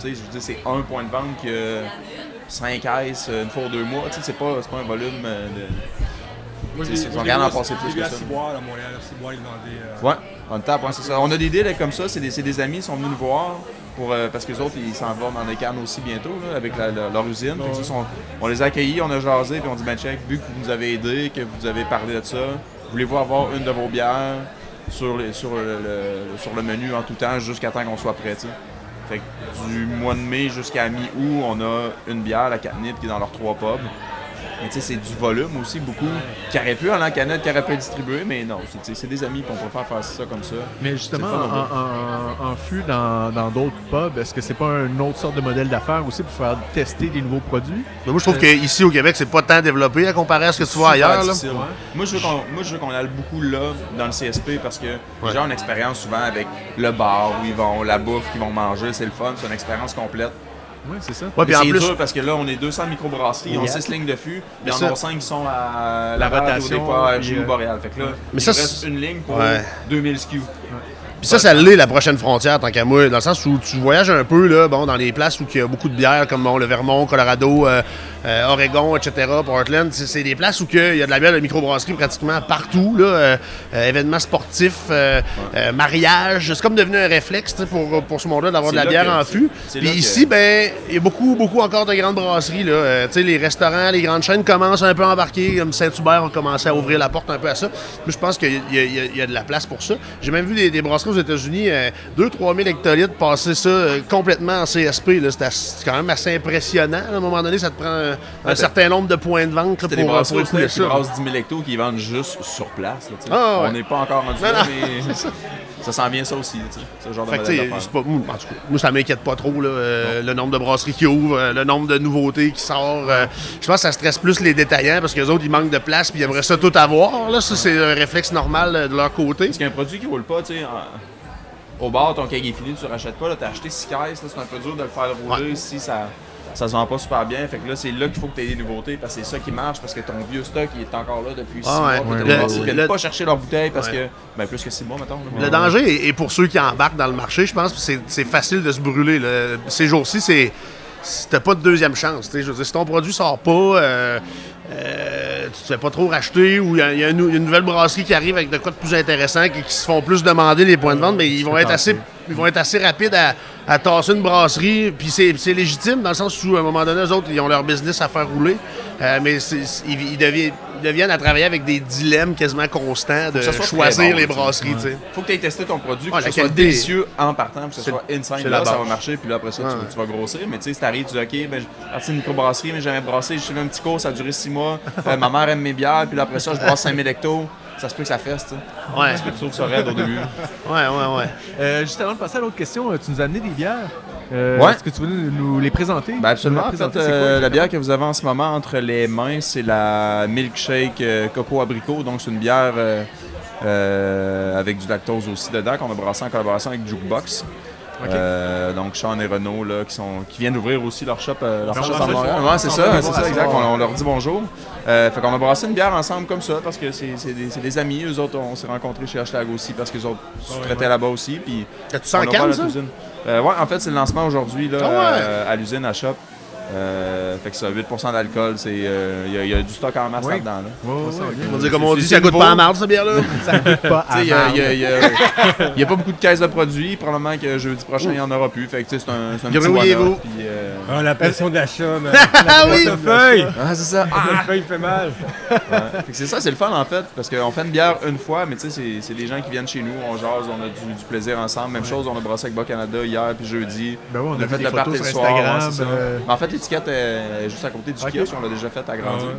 tu sais, je veux dire, c'est un point de vente que 5 caisses une fois ou deux mois. Tu sais, c'est pas, un volume euh, de. Moi, j'ai regarde en passer plus que ça. Ciboire, à Montréal. À Ciboire, ils euh, Ouais, on tape, c'est ça. On a des deals comme ça, c'est des, amis, ils sont venus nous voir pour, euh, parce que les autres, ils s'en vont dans des cannes aussi bientôt là, avec la- la- leur usine. Fait que ça, sont- on les a accueillis, on a jasé, puis on dit, ben check, vu que vous nous avez aidés, que vous avez parlé de ça, voulez-vous avoir une de vos bières sur, le, menu en tout temps jusqu'à temps qu'on soit prêt, du mois de mai jusqu'à mi-août, on a une bière, la Catnip, qui est dans leurs trois pubs. Mais tu sais, c'est du volume aussi, beaucoup, qui aurait pu aller en canette, qui aurait pu être distribué, mais non, c'est- des amis, puis on préfère faire ça comme ça. Mais justement, en, en, en fût dans dans d'autres pubs, est-ce que c'est pas une autre sorte de modèle d'affaires aussi pour faire tester des nouveaux produits? Mais moi, je trouve qu'ici au Québec, c'est pas tant développé à comparer à ce que tu vois ailleurs. là. difficile. Moi, je veux qu'on moi, je veux qu'on aille beaucoup là, dans le CSP, parce que les gens ont une expérience souvent avec le bar où ils vont, la bouffe qu'ils vont manger, c'est le fun, c'est une expérience complète. Oui, c'est ça. Ouais, Mais puis en c'est plus, dur parce que là, on est 200 microbrasseries, on a Yeah. 6 lignes de fût, y en a 5 qui sont à La Laval, rotation, au départ, puis, chez nous, euh, Boréal. Fait que là, Mais il ça, reste une ligne pour Ouais. 2000 SKU. Puis ça, ça l'est la prochaine frontière, tant qu'à moi, dans le sens où tu voyages un peu là, bon, dans les places où il y a beaucoup de bières, comme bon, le Vermont, Colorado, euh, euh, Oregon, etc., Portland. C'est des places où il y a de la bière de microbrasserie pratiquement partout. Là, euh, événements sportifs, euh, euh, mariage. C'est comme devenu un réflexe pour, pour ce monde-là d'avoir de la bière que- en fût. Puis que- ici, ben, il y a beaucoup, beaucoup encore de grandes brasseries. Là. Tu sais, les restaurants, les grandes chaînes commencent un peu à embarquer. Comme Saint-Hubert a commencé à ouvrir la porte un peu à ça. Moi, je pense qu'il y, a- y y de la place pour ça. J'ai même vu des, des brasseries aux États-Unis, 2-3 000 hectolitres passer ça euh, complètement en CSP. C'est quand même assez impressionnant. À un moment donné, ça te prend un, certain nombre de points de vente là, T'as des pour, euh, pour qui ça. brassent 10 000 hectos qui vendent juste sur place. là. Ah, ouais. On n'est pas encore rendu là, mais ça s'en vient ça aussi, ce genre Fait modèle pas- moi, en tout cas, moi, ça m'inquiète pas trop, euh, le nombre de brasseries qui ouvrent, euh, le nombre de nouveautés qui sortent. euh, je pense que ça stresse plus les détaillants parce que les autres, ils manquent de place puis ils aimeraient ça tout avoir. Là. Ça, c'est un réflexe normal euh, de leur côté. Parce qu'un produit qui roule pas, tu sais, au bar, ton keg est fini, tu rachètes pas, là, t'as acheté 6 caisses, là, c'est un peu dur de le faire rouler si ça, ça se vend pas super bien. Fait que là, c'est là qu'il faut que tu aies des nouveautés parce que c'est ça qui marche, parce que ton vieux stock, il est encore là depuis 6 Ah ouais. mois. puis Ouais, ouais, pas chercher leur bouteille parce que, ben plus que 6 mois, mettons. là. Le danger, et pour ceux qui embarquent dans le marché, je pense c'est- c'est facile de se brûler. là. Ces jours-ci, c'est. T'as pas de deuxième chance. tu sais. Je veux dire, si ton produit sort pas, euh, euh, tu te fais pas trop racheter ou il y, a- y une nouvelle brasserie qui arrive avec de quoi de plus intéressant qui, qui se font plus demander les points de vente, mais ils vont être assez, ils vont être assez rapides à, à tasser une brasserie. Puis c'est légitime dans le sens où à un moment donné, eux autres, ils ont leur business à faire rouler. Euh, mais ils, ils deviennent, ils à travailler avec des dilemmes quasiment constants de choisir bon, les brasseries. sais. faut que tu aies testé ton produit, que Ah, ce soit délicieux en partant, que ce soit c'est là, ça va marcher, puis là, après ça, tu, tu vas grossir. Mais tu sais, si t'arrives, tu dis, OK, ben, j'ai parti d'une microbrasserie, mais j'ai jamais brassé, j'ai fait un petit cours, ça a duré six mois. Euh, ma mère aime mes bières, puis là, après ça, je brasse 5000 hectos. Ça se peut que ça fesse, tu sais. Ouais, Ça se peut que tu trouves ça raide au début. ouais, ouais, ouais. Euh, juste avant de passer à l'autre question, euh, tu nous as amené des bières. Euh, Ouais. Est-ce que tu veux nous, les présenter? Ben absolument. En la fait, quoi, bière que vous avez en ce moment entre les mains, c'est la Milkshake euh, Coco Abricot. Donc, c'est une bière euh, euh, avec du lactose aussi dedans qu'on a brassé en collaboration avec Jukebox. Euh, donc, Sean et Renaud, là, qui, sont, qui viennent d'ouvrir aussi leur shop, euh, leur shop à Montréal. Ouais, c'est ça, c'est ça, exact. on leur dit bonjour. Euh, fait qu'on a brassé une bière ensemble comme ça parce que c'est c'est des, des amis. Eux autres, on s'est rencontrés chez Hashtag aussi parce qu'ils autres sous-traitaient là-bas aussi. Puis T'as-tu ça en on a canne, ouvert ça? Euh, ouais, en fait, c'est le lancement aujourd'hui là, Ah ouais? euh, à l'usine à Shop. Euh, fait que ça, 8% d'alcool, c'est euh, il y, a- il y a du stock en masse Oui. là-dedans. Là. On dit comme on dit, ça goûte pas à marde, cette bière-là. Ça goûte pas à Il n'y a, marde. il pas beaucoup de caisses de produits. Probablement que jeudi prochain, il n'y en aura plus. Fait que tu sais, c'est un, c'est un petit one-off, puis, euh, Ah, la pression d'achat, man. Ah oui! Le feuille! Ah, c'est ça. Le feuille fait mal. Fait que c'est ça, c'est le fun en fait, parce qu'on fait une bière une fois, mais tu sais, c'est- c'est les gens qui viennent chez nous, on jase, on a du, du plaisir ensemble. Même chose, on a brassé avec Bas Canada hier puis jeudi. Ben ouais, on a fait des le party le sur soir. ça. euh, En fait, l'étiquette est juste à côté du kiosque, on l'a déjà fait agrandir. Ah ouais.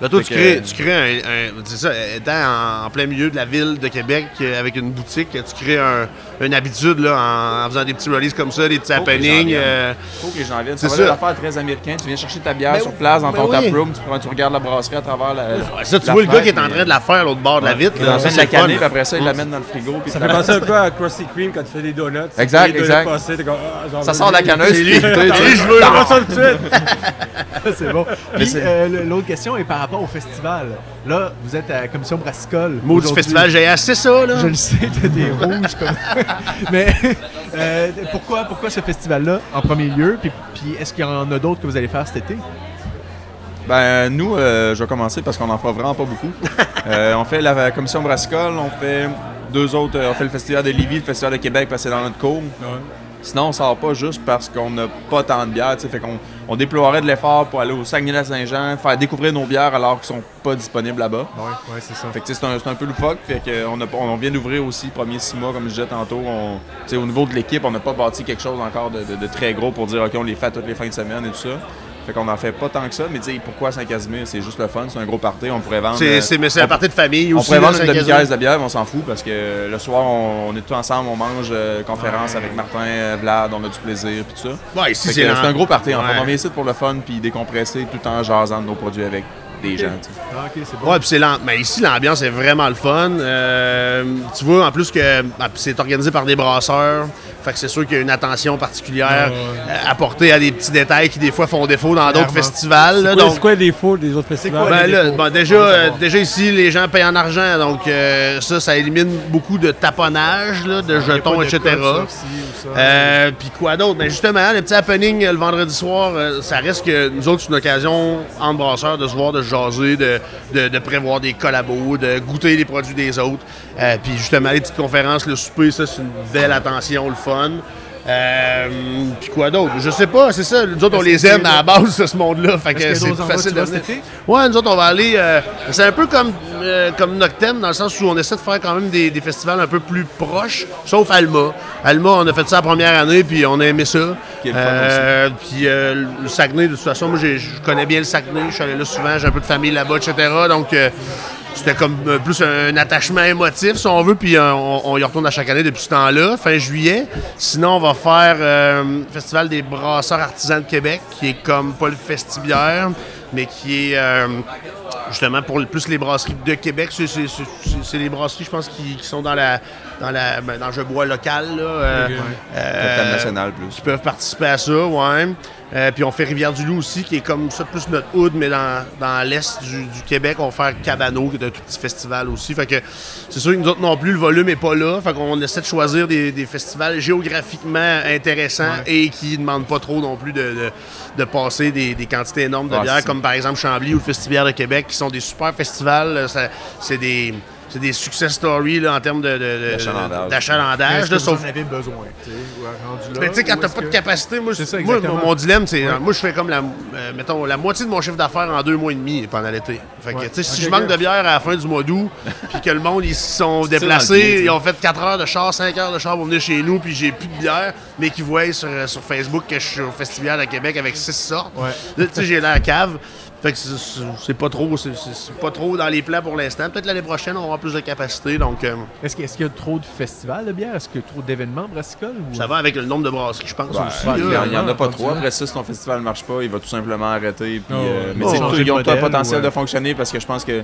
Là, toi, tu que- crées, tu crées un. un- c'est ça, étant en, en plein milieu de la ville de Québec euh, avec une boutique, tu crées un- une habitude là, en, en faisant des petits releases comme ça, des petits happenings. euh, Faut que les gens viennent. C'est Ça l'affaire très américain. Tu viens chercher ta bière Ben sur place dans Ben ton oui. taproom, tu, prends- tu regardes la brasserie à travers la. ouais, ça, tu la vois le gars qui est en train de la faire à l'autre bord de la vitre. Il est là, en train ça, de la canner, puis après ça, il l'amène dans le frigo. puis Ça fait penser un peu à Krusty Kreme quand tu fais des donuts. Exact, exact. Ça sort de la canneuse. C'est lui. je veux. C'est bon. Euh, l'autre question est par rapport au festival. Là, vous êtes à la commission brassicole. Maudit aujourd'hui. festival GS, c'est ça, là. Je le sais, t'as des rouges comme. Mais euh, pourquoi, pourquoi ce festival-là en premier lieu? Puis, puis est-ce qu'il y en a d'autres que vous allez faire cet été? Ben, nous, euh, je vais commencer parce qu'on n'en fera vraiment pas beaucoup. Euh, on fait la commission brassicole, on fait deux autres, euh, on fait le festival de Lévis, le festival de Québec parce que c'est dans notre cours. Sinon, on sort pas juste parce qu'on n'a pas tant de bières. Fait qu'on on déploierait de l'effort pour aller au Saguenay-Lac-Saint-Jean, faire découvrir nos bières alors qu'ils sont pas disponibles là-bas. Ouais, c'est ça. Fait que c'est un, un peu loufoque. Fait que on, vient d'ouvrir aussi les premiers six mois, comme je disais tantôt. On, au niveau de l'équipe, on n'a pas bâti quelque chose encore de, de- de très gros pour dire OK, on les fait toutes les fins de semaine et tout ça. Fait qu'on en fait pas tant que ça, mais sais, pourquoi Saint-Casimir? C'est juste le fun, c'est un gros party, on pourrait vendre. C'est, euh, c'est, mais c'est la on- partie de famille on aussi. pourrait là, vendre une demi-caisse de bière, mais on s'en fout parce que le soir, on, on est tous ensemble, on mange euh, conférence avec Martin, euh, Vlad, on a du plaisir puis tout ça. Ouais, ici, c'est, un gros party. En fait. Ouais. On vient ici pour le fun puis décompresser tout en jasant de nos produits avec des gens. Ah, ok, c'est bon. Ouais, puis c'est l'am- mais ici l'ambiance est vraiment le fun. Euh, tu vois en plus que ah, c'est organisé par des brasseurs. Fait que c'est sûr qu'il y a une attention particulière euh, apportée à des petits détails qui des fois font défaut dans d'autres festivals. C'est quoi- donc, C'est quoi les défauts des autres festivals? ben les là, défauts? bon, déjà, euh, déjà ici, les gens payent en argent, donc euh, ça, ça élimine beaucoup de taponnage, là, de jetons, etc. Euh, Puis quoi d'autre? Mais justement, le petit happening euh, le vendredi soir, euh, ça reste que nous autres, c'est une occasion entre brasseurs de se voir, de de, de, de prévoir des collabos, de goûter les produits des autres. Euh, Puis justement, les petites conférences, le souper, ça, c'est une belle attention, le fun. Euh, puis quoi d'autre? Je sais pas, c'est ça. Nous autres, on les aime à la base de ce monde-là. Fait que c'est plus facile de? Ouais, nous autres, on va aller. euh, c'est un peu comme, euh, comme Noctem, dans le sens où on essaie de faire quand même des, des festivals un peu plus proches, sauf Alma. Alma, on a fait ça la première année, puis on a aimé ça. Euh, Puis le Saguenay, de toute façon, moi, je connais bien le Saguenay. Je suis allé là souvent, j'ai un peu de famille là-bas, etc. Donc, c'était comme euh, plus un attachement émotif, si on veut, puis euh, on, y retourne à chaque année depuis ce temps-là, fin juillet. Sinon, on va faire euh, Festival des brasseurs artisans de Québec, qui est comme pas le festibière, mais qui est euh, justement pour plus les brasseries de Québec. C'est- les brasseries, je pense, qui sont dans la dans la ben, dans le bois local. Là, euh, euh, nationale plus. qui peuvent participer à ça, ouais. Euh, puis on fait Rivière-du-Loup aussi, qui est comme ça, plus notre hood, mais dans, dans l'est du, du Québec, on va faire Cabano, qui est un tout petit festival aussi. Fait que c'est sûr que nous autres non plus, le volume est pas là. Fait qu'on essaie de choisir des, des festivals géographiquement intéressants et qui ne demandent pas trop non plus de, de, de passer des, des quantités énormes de Ah, bières, comme par exemple Chambly ou le Festival de Québec, qui sont des super festivals. C'est des c'est des success stories là, en termes de, de- de- D'achalandage. sauf vous en avez besoin, tu sais, ou rendu là, mais tu sais, quand t'as pas de capacité, moi, C'est ça, moi, mon, mon dilemme, c'est. Moi, je fais comme la, euh, mettons, la moitié de mon chiffre d'affaires en deux mois et demi pendant l'été. Fait que, Ouais. tu sais, si je manque de bière à la fin du mois d'août, puis que le monde, ils se sont déplacés, pied, ils ont fait 4 heures de char, 5 heures de char pour venir chez nous, puis j'ai plus de bière, mais qui voient sur, euh, sur Facebook que je suis au Festival à Québec avec 6 sortes. Ouais. Là, tu sais, j'ai l'air cave. Fait que c'est- pas trop, c'est- pas trop dans les plans pour l'instant. Peut-être l'année prochaine, on va avoir plus de capacité. Donc, euh, Est-ce qu'il y a trop de festivals de bière? Est-ce qu'il y a trop d'événements brassicoles? Ou... ça va avec le nombre de brasseries, je pense aussi. il là. n'y en a pas trop. Après ça, si ton festival ne marche pas, il va tout simplement arrêter. Puis, Oh, euh, mais oh, ils ont de tout un modèle, potentiel ou, de fonctionner parce que je pense que,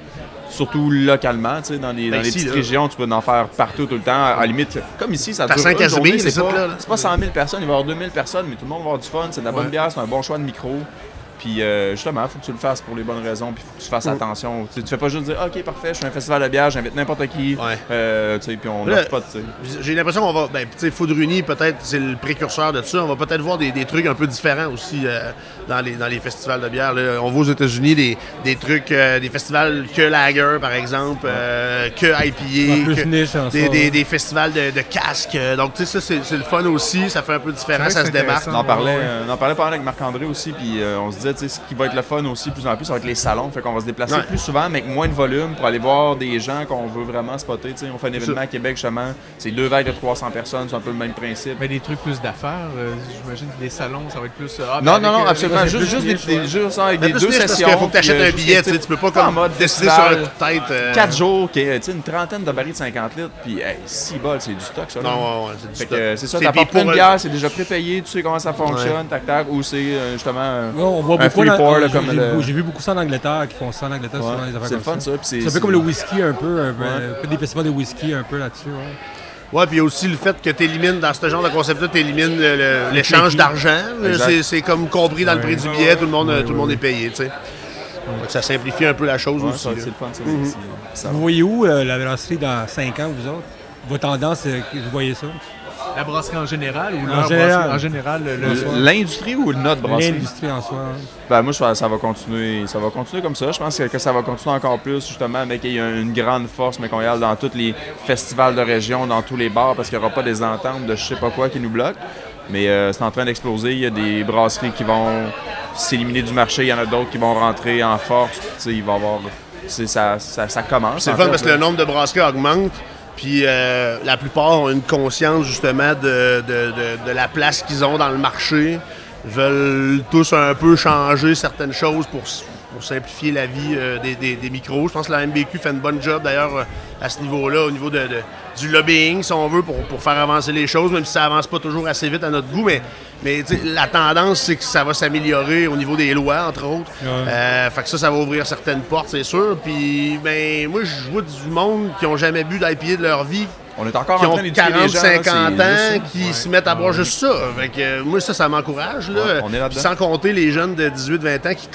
surtout localement, tu sais, dans les, dans Ben, les ici, petites là. régions, tu peux en faire partout, tout le temps. À la limite, comme ici, ça dure une Saint-Casimir, journée, les c'est pas, pas 100 000 personnes, il va y avoir 2000 personnes, mais tout le monde va avoir du fun, c'est de la bonne Ouais. bière, c'est un bon choix de micro. Puis euh, justement, il faut que tu le fasses pour les bonnes raisons, puis il faut que tu fasses attention. Tu, tu fais pas juste dire, OK, parfait, je suis un festival de bière, j'invite n'importe qui, Ouais. euh, tu sais, puis on n'offre pas, sais. J'ai l'impression qu'on va. Ben, tu sais, Foudruni, peut-être, c'est le précurseur de ça. On va peut-être voir des, des trucs un peu différents aussi euh, dans, les, dans les festivals de bière. là. On voit aux États-Unis des, des trucs, euh, des festivals que lager, par exemple, euh, que IPA, plus que- niche en des, soi, des- ouais. des festivals de, de casques. Donc, tu sais, ça, c'est c'est le fun aussi. Ça fait un peu différent, ça se démarque. On en parlait, Ouais. on en parlait pas mal avec Marc-André aussi, puis euh, on se disait, ce qui va être le fun aussi, plus en plus, ça va être les salons. Fait qu'on va se déplacer Ouais. plus souvent, mais avec moins de volume pour aller voir des gens qu'on veut vraiment spotter. tu sais. On fait un événement à Québec, justement. C'est deux vagues de 300 personnes, c'est un peu le même principe. Mais des trucs plus d'affaires, euh, j'imagine que des salons, ça va être plus. ah, Non, mais non, avec, non, euh, absolument. Juste, juste, des, juste avec Mais des plus deux niche parce sessions. qu'il faut que tu achètes euh, un billet. que, Tu peux pas comme mode décider sur un festival. coup de tête. euh, 4 jours, une trentaine de barils de 50 litres, puis hey, 6 balles, c'est du stock, ça. Non, ouais, ouais, c'est du stock. euh, c'est ça, C'est- t'apportes une bière, c'est déjà prépayé, tu sais comment ça fonctionne, tac tac, ou c'est euh, justement. Voit Un beaucoup free pour, là, j'ai- comme j'ai- le- J'ai vu beaucoup ça en Angleterre, qui font ça en Angleterre, ouais, souvent, les affaires c'est le comme fun ça. puis C'est un peu comme le whisky, un peu, un peu, un peu des festivals de whisky, un peu là-dessus. Ouais. Ouais, puis il y a aussi le fait que tu élimines, dans ce genre de concept-là, tu élimines le- le- l'échange d'argent. C'est- C'est comme compris dans le prix du billet, tout le monde, tout le monde est payé, tu sais. Donc, Ça simplifie un peu la chose Ouais, aussi. ça, là. c'est le fun, ça. Mhm. ça Vous voyez où euh, la brasserie dans 5 ans, vous autres? Vos tendances, euh, vous voyez ça? La brasserie en général ou En leur général. brasserie en général? le- le- L'industrie ou notre brasserie? L'industrie en soi. hein. Ben, moi, je pense que ça va continuer. Ça va continuer comme ça. Je pense que, que ça va continuer encore plus, justement, mais qu'il y a une grande force, mais qu'on y aille dans tous les festivals de région, dans tous les bars, parce qu'il n'y aura pas des ententes de je sais pas quoi qui nous bloquent. Mais euh, c'est en train d'exploser. Il y a des brasseries qui vont s'éliminer du marché. Il y en a d'autres qui vont rentrer en force. Tu sais, il va y avoir. c'est- Ça, ça, ça commence. C'est fun fait, parce que le nombre de brasseries augmente. Puis euh, la plupart ont une conscience justement de, de- la place qu'ils ont dans le marché. Veulent tous un peu changer certaines choses pour, pour simplifier la vie euh, des, des- des micros. Je pense que la MBQ fait une bonne job d'ailleurs euh, à ce niveau-là, au niveau de, de- du lobbying, si on veut, pour, pour faire avancer les choses, même si ça avance pas toujours assez vite à notre goût. Mais, mais la tendance, c'est que ça va s'améliorer au niveau des lois, entre autres. Ouais. Euh, fait que ça, ça va ouvrir certaines portes, c'est sûr. Puis, ben, moi, je vois du monde qui ont jamais bu d'IPA de leur vie, On est encore qui en ont train d'éduquer 40, les gens. là, 50 c'est ans, juste ça. qui se mettent à boire juste ça. Fait que, euh, moi, ça, ça m'encourage. là. Ouais, on est là-dedans. Puis sans compter les jeunes de 18-20 ans qui,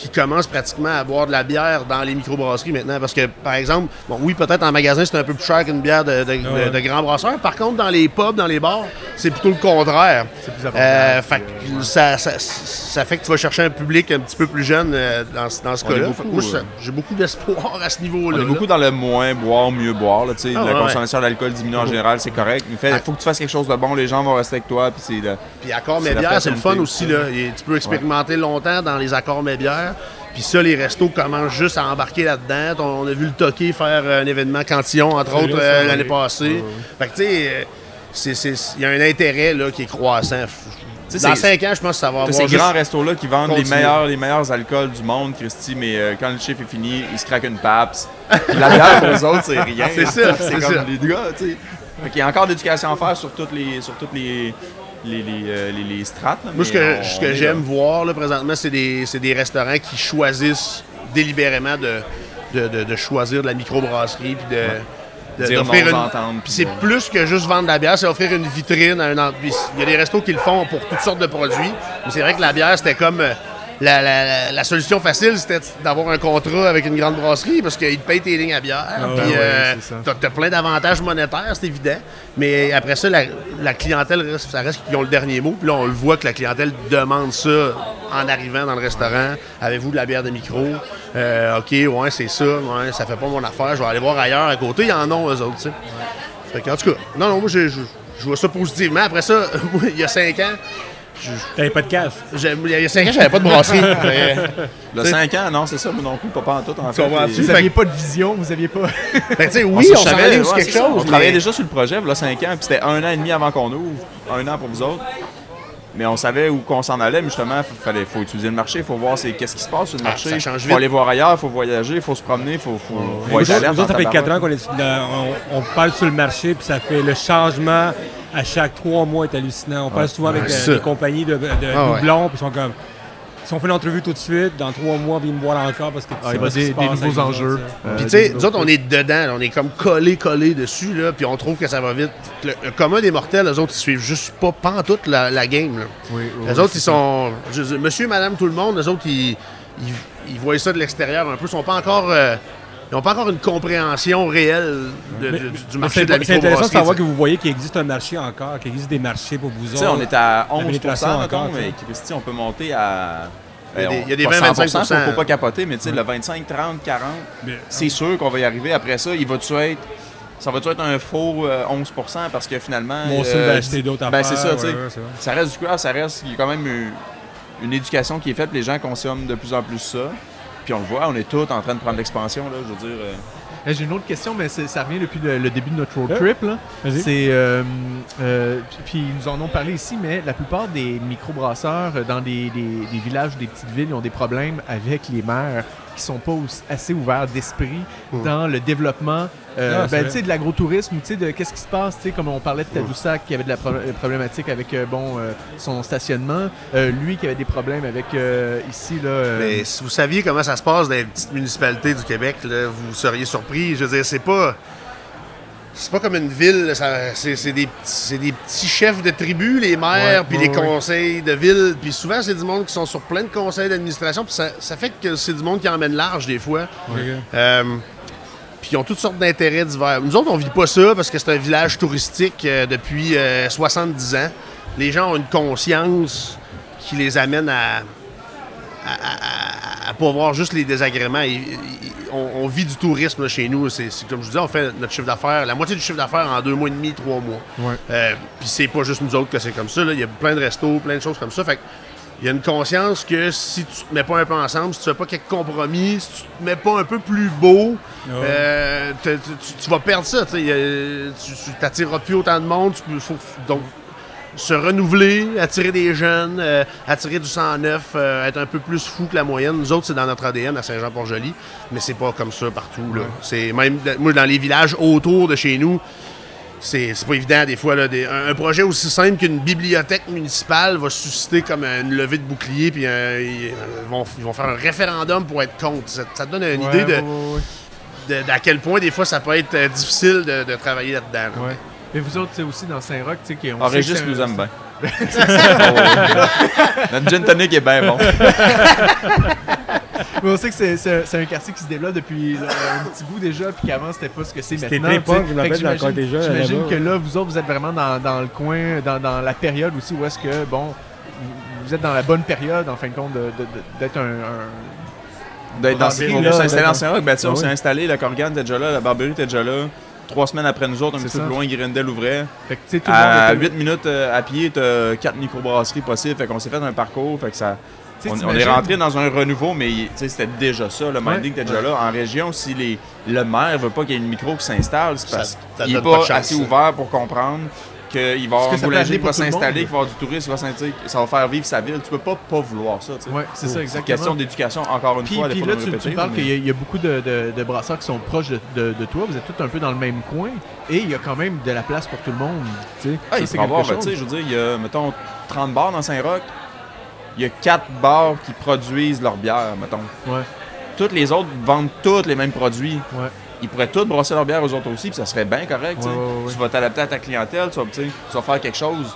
qui commencent pratiquement à boire de la bière dans les microbrasseries maintenant. Parce que, par exemple, bon, oui, peut-être en magasin, c'est un peu plus cher qu'une bière de, de, de- Ouais. de grand brasseur. Par contre, dans les pubs, dans les bars, c'est plutôt le contraire. C'est plus. Euh, fait que ça, ça, ça fait que tu vas chercher un public un petit peu plus jeune euh, dans, ce- dans ce On est cas-là. Moi, euh, j'ai beaucoup d'espoir à ce On niveau-là. est là. beaucoup dans le moins boire, mieux boire. Là, Ah, la ouais, consommation d'alcool diminue en général, c'est correct. Il fait- Ah. faut que tu fasses quelque chose de bon, les gens vont rester avec toi. Puis c'est le- Puis accords C'est mais la bière, c'est le fun aussi. aussi. Là. Et tu peux expérimenter longtemps dans les accords mais bière. Puis ça, les restos commencent juste à embarquer là-dedans. On a vu le Toqué faire un événement Cantillon, entre autres, euh, l'année passée. Fait que tu sais, euh, il y a un intérêt là, qui est croissant. Tu sais, Dans c'est- cinq ans, je pense que ça va avoir ces juste- grands restos-là qui vendent les meilleurs, les meilleurs alcools du monde, Christy, mais euh, quand le chiffre est fini, ils se craquent une PAPS. La bière, pour eux autres, c'est rien. C'est ça, c'est comme ça. les gars, tu sais. Fait qu'il y a encore d'éducation à faire sur toutes les, sur toutes les, les, les, euh, les- les strates. là, Moi, ce que, ce j'aime voir là, présentement, c'est des, c'est des restaurants qui choisissent délibérément de, de, de- de choisir de la microbrasserie puis de, d'offrir une- c'est ouais. plus que juste vendre de la bière, c'est offrir une vitrine à un Il y a des restos qui le font pour toutes sortes de produits. Mais c'est vrai que la bière, c'était comme. La, la- la solution facile, c'était d'avoir un contrat avec une grande brasserie parce qu'ils te payent tes lignes à bière. puis ouais, euh, t'as, t'as plein d'avantages monétaires, c'est évident. Mais après ça, la, la clientèle, reste- ça reste qu'ils ont le dernier mot. Puis là, on le voit que la clientèle demande ça en arrivant dans le restaurant. Avez-vous de la bière de micro? Euh, OK, ouais, c'est ça. Ouais, ça fait pas mon affaire. Je vais aller voir ailleurs à côté. Ils en ont, eux autres, tu sais. Fait que, en tout cas, non, non, moi, je, vois ça positivement. Après ça, moi, il y a cinq ans, T'avais pas de j'ai- il y a cinq ans, j'avais pas de brasserie. Mais- Le 5 ans, non, c'est ça, moi non plus, pas, pas en tout, en fait. Vous aviez pas de vision, vous aviez pas. Ben, tu sais, On oui, se on, savait, ouais, quelque chose. On travaillait mais- déjà sur le projet, là, 5 ans, puis c'était un an et demi avant qu'on ouvre, un an pour vous autres. Mais on savait où qu'on s'en allait, mais justement, il fallait, faut étudier le marché, il faut voir c'est, qu'est-ce qui se passe sur le Ah, marché. ça change faut aller voir ailleurs, il faut voyager, il faut se promener, il faut, faut, faut être autres, alerte nous autres, ça fait 4 ans qu'on est on, on parle sur le marché, puis ça fait le changement à chaque 3 mois est hallucinant. On parle souvent avec euh, des compagnies de, de Ah, doublons, puis ils sont comme. Si on fait l'entrevue tout de suite, dans 3 mois, viens me voir encore parce que tu Ah, sais il pas va ce qui des, passe nouveaux enjeux. Euh, Puis tu sais, nous autres, on est dedans, là, on est comme collé, collé dessus, là, puis on trouve que ça va vite. Le, le commun des mortels, eux autres, ils suivent juste pas pantoute la, la game. Là. Oui, oui, Les oui, autres, ils ça. sont. monsieur, madame, tout le monde, les autres, ils, ils, ils voient ça de l'extérieur un peu. Ils sont pas encore. Ils n'ont pas encore une compréhension réelle de- Mais- de- du marché c'est de la c'est intéressant de savoir que vous voyez qu'il existe un marché encore, qu'il existe des marchés pour vous autres. on est à 11 pénétration mettons, encore, mais Christy, on peut monter à. Il y a ben, des- on- il y a des pas 20, 100%, 25%. faut, faut pas capoter, mais tu sais, le 25, 30, 40, Mais- c'est sûr qu'on va y arriver. Après ça, il va-tu être. Ça va-tu être un faux euh, 11% parce que finalement. Mon euh, seul va acheter d'autres ben, affaires. c'est ça, tu sais. ouais, ouais. Ça reste du craft, ça reste. Il y a quand même une, une éducation qui est faite, les gens consomment de plus en plus ça. Puis on le voit, on est tous en train de prendre l'expansion, là, je veux dire. euh, Eh, J'ai une autre question, mais ça revient depuis le, le début de notre road trip. là. C'est, euh, euh, puis- ils nous en ont parlé ici, mais la plupart des microbrasseurs dans des, des- des villages ou des petites villes ils ont des problèmes avec les maires qui sont pas assez ouverts d'esprit dans le développement euh, Ah, ben, de l'agro-tourisme, de qu'est-ce qui se passe, comme on parlait de Tadoussac qui avait de la pro- euh, problématique avec euh, bon, euh, son stationnement, lui qui avait des problèmes avec ici, là, Mais si vous saviez comment ça se passe dans les petites municipalités du Québec, là, vous seriez surpris. Je veux dire, c'est pas. C'est pas comme une ville, c'est des, des petits chefs de tribu, les maires, puis les conseils de ville. Puis souvent, c'est du monde qui sont sur plein de conseils d'administration. Puis ça, ça fait que c'est du monde qui emmène large des fois. Euh, puis ils ont toutes sortes d'intérêts divers. Nous autres, on vit pas ça parce que c'est un village touristique euh, depuis euh, 70 ans. Les gens ont une conscience qui les amène à, à, à- à pas voir juste les désagréments. On, on vit du tourisme là, chez nous. C'est comme je vous dis, on fait notre chiffre d'affaires, la moitié du chiffre d'affaires en deux mois et demi, trois mois. Ouais. Euh, Puis c'est pas juste nous autres que c'est comme ça. là. Il y a plein de restos, plein de choses comme ça. Fait il y a une conscience que si tu te mets pas un peu ensemble, si tu fais pas quelques compromis, si tu te mets pas un peu plus beau, euh, tu, tu- tu vas perdre ça. tu a- t'attireras plus autant de monde. Tu faut- donc, se renouveler, attirer des jeunes, euh, attirer du sang neuf, euh, être un peu plus fou que la moyenne. Nous autres, c'est dans notre ADN à Saint-Jean-Port-Joli, mais c'est pas comme ça partout. Là. C'est même moi dans les villages autour de chez nous. C'est c'est pas évident des fois. Là, des- un, un projet aussi simple qu'une bibliothèque municipale va susciter comme une levée de bouclier, puis euh, ils, euh, vont, ils vont faire un référendum pour être contre. Ça, ça te donne une Ouais, idée de, ouais, ouais, ouais. de- d'à quel point des fois ça peut être difficile de, de travailler là-dedans. là. Mais vous autres, sais, aussi dans Saint-Roch, tu sais, qui on Ah, Régis c'est nous aime bien. Notre gin tonic est bien bon. Mais on sait que c'est- c'est c'est un quartier qui se développe depuis là, un petit bout déjà, puis qu'avant c'était pas ce que c'est C'était maintenant. tu sais. je quand on était j'imagine- que là, vous autres, vous êtes vraiment dans, dans le coin, dans, dans la période aussi où est-ce que, bon, vous- êtes dans la bonne période, en fin de compte, de- de- de- d'être un, un- D'être dans Barberie, on s'est installé en Saint-Roch, ben, tu sais, on Ah s'est installé, la Corgane était déjà là, la Barberie était déjà là. Trois semaines après nous autres, un C'est petit peu plus loin, Grindel ouvrait. Fait que, tu sais, tout le monde À était- 8 minutes euh, à pied, t'as 4 microbrasseries possibles. Fait qu'on s'est fait un parcours. Fait que ça. On, on est rentré dans un renouveau, mais tu sais, c'était déjà ça. Le minding était déjà là. En région, si les, le maire veut pas qu'il y ait une micro qui s'installe, c'est parce qu'il n'est pas pas, de chance, assez ça. ouvert pour comprendre qu'il va avoir un boulanger qui va s'installer, qu'il va avoir du tourisme, qui va ça va faire vivre sa ville. Tu peux pas pas vouloir ça. c'est ça, exactement. question d'éducation, encore une Puis, fois. puis là, tu, parles mais- qu'il y, a- il y a beaucoup de, de- de brasseurs qui sont proches de, toi. Vous êtes tous un peu dans le même coin. Et il y a quand même de la place pour tout le monde. tu sais. Ah, Ça, il c'est quelque ben, chose. je veux dire, il y a, mettons, 30 bars dans Saint-Roch. Il y a 4 bars qui produisent leur bière, mettons. Ouais, Toutes les autres vendent tous les mêmes produits. ouais. Ils pourraient tous brasser leur bière aux autres aussi, puis ça serait bien correct. tu sais. Ouais, ouais, ouais. Tu vas t'adapter à ta clientèle, tu vas, tu faire quelque chose.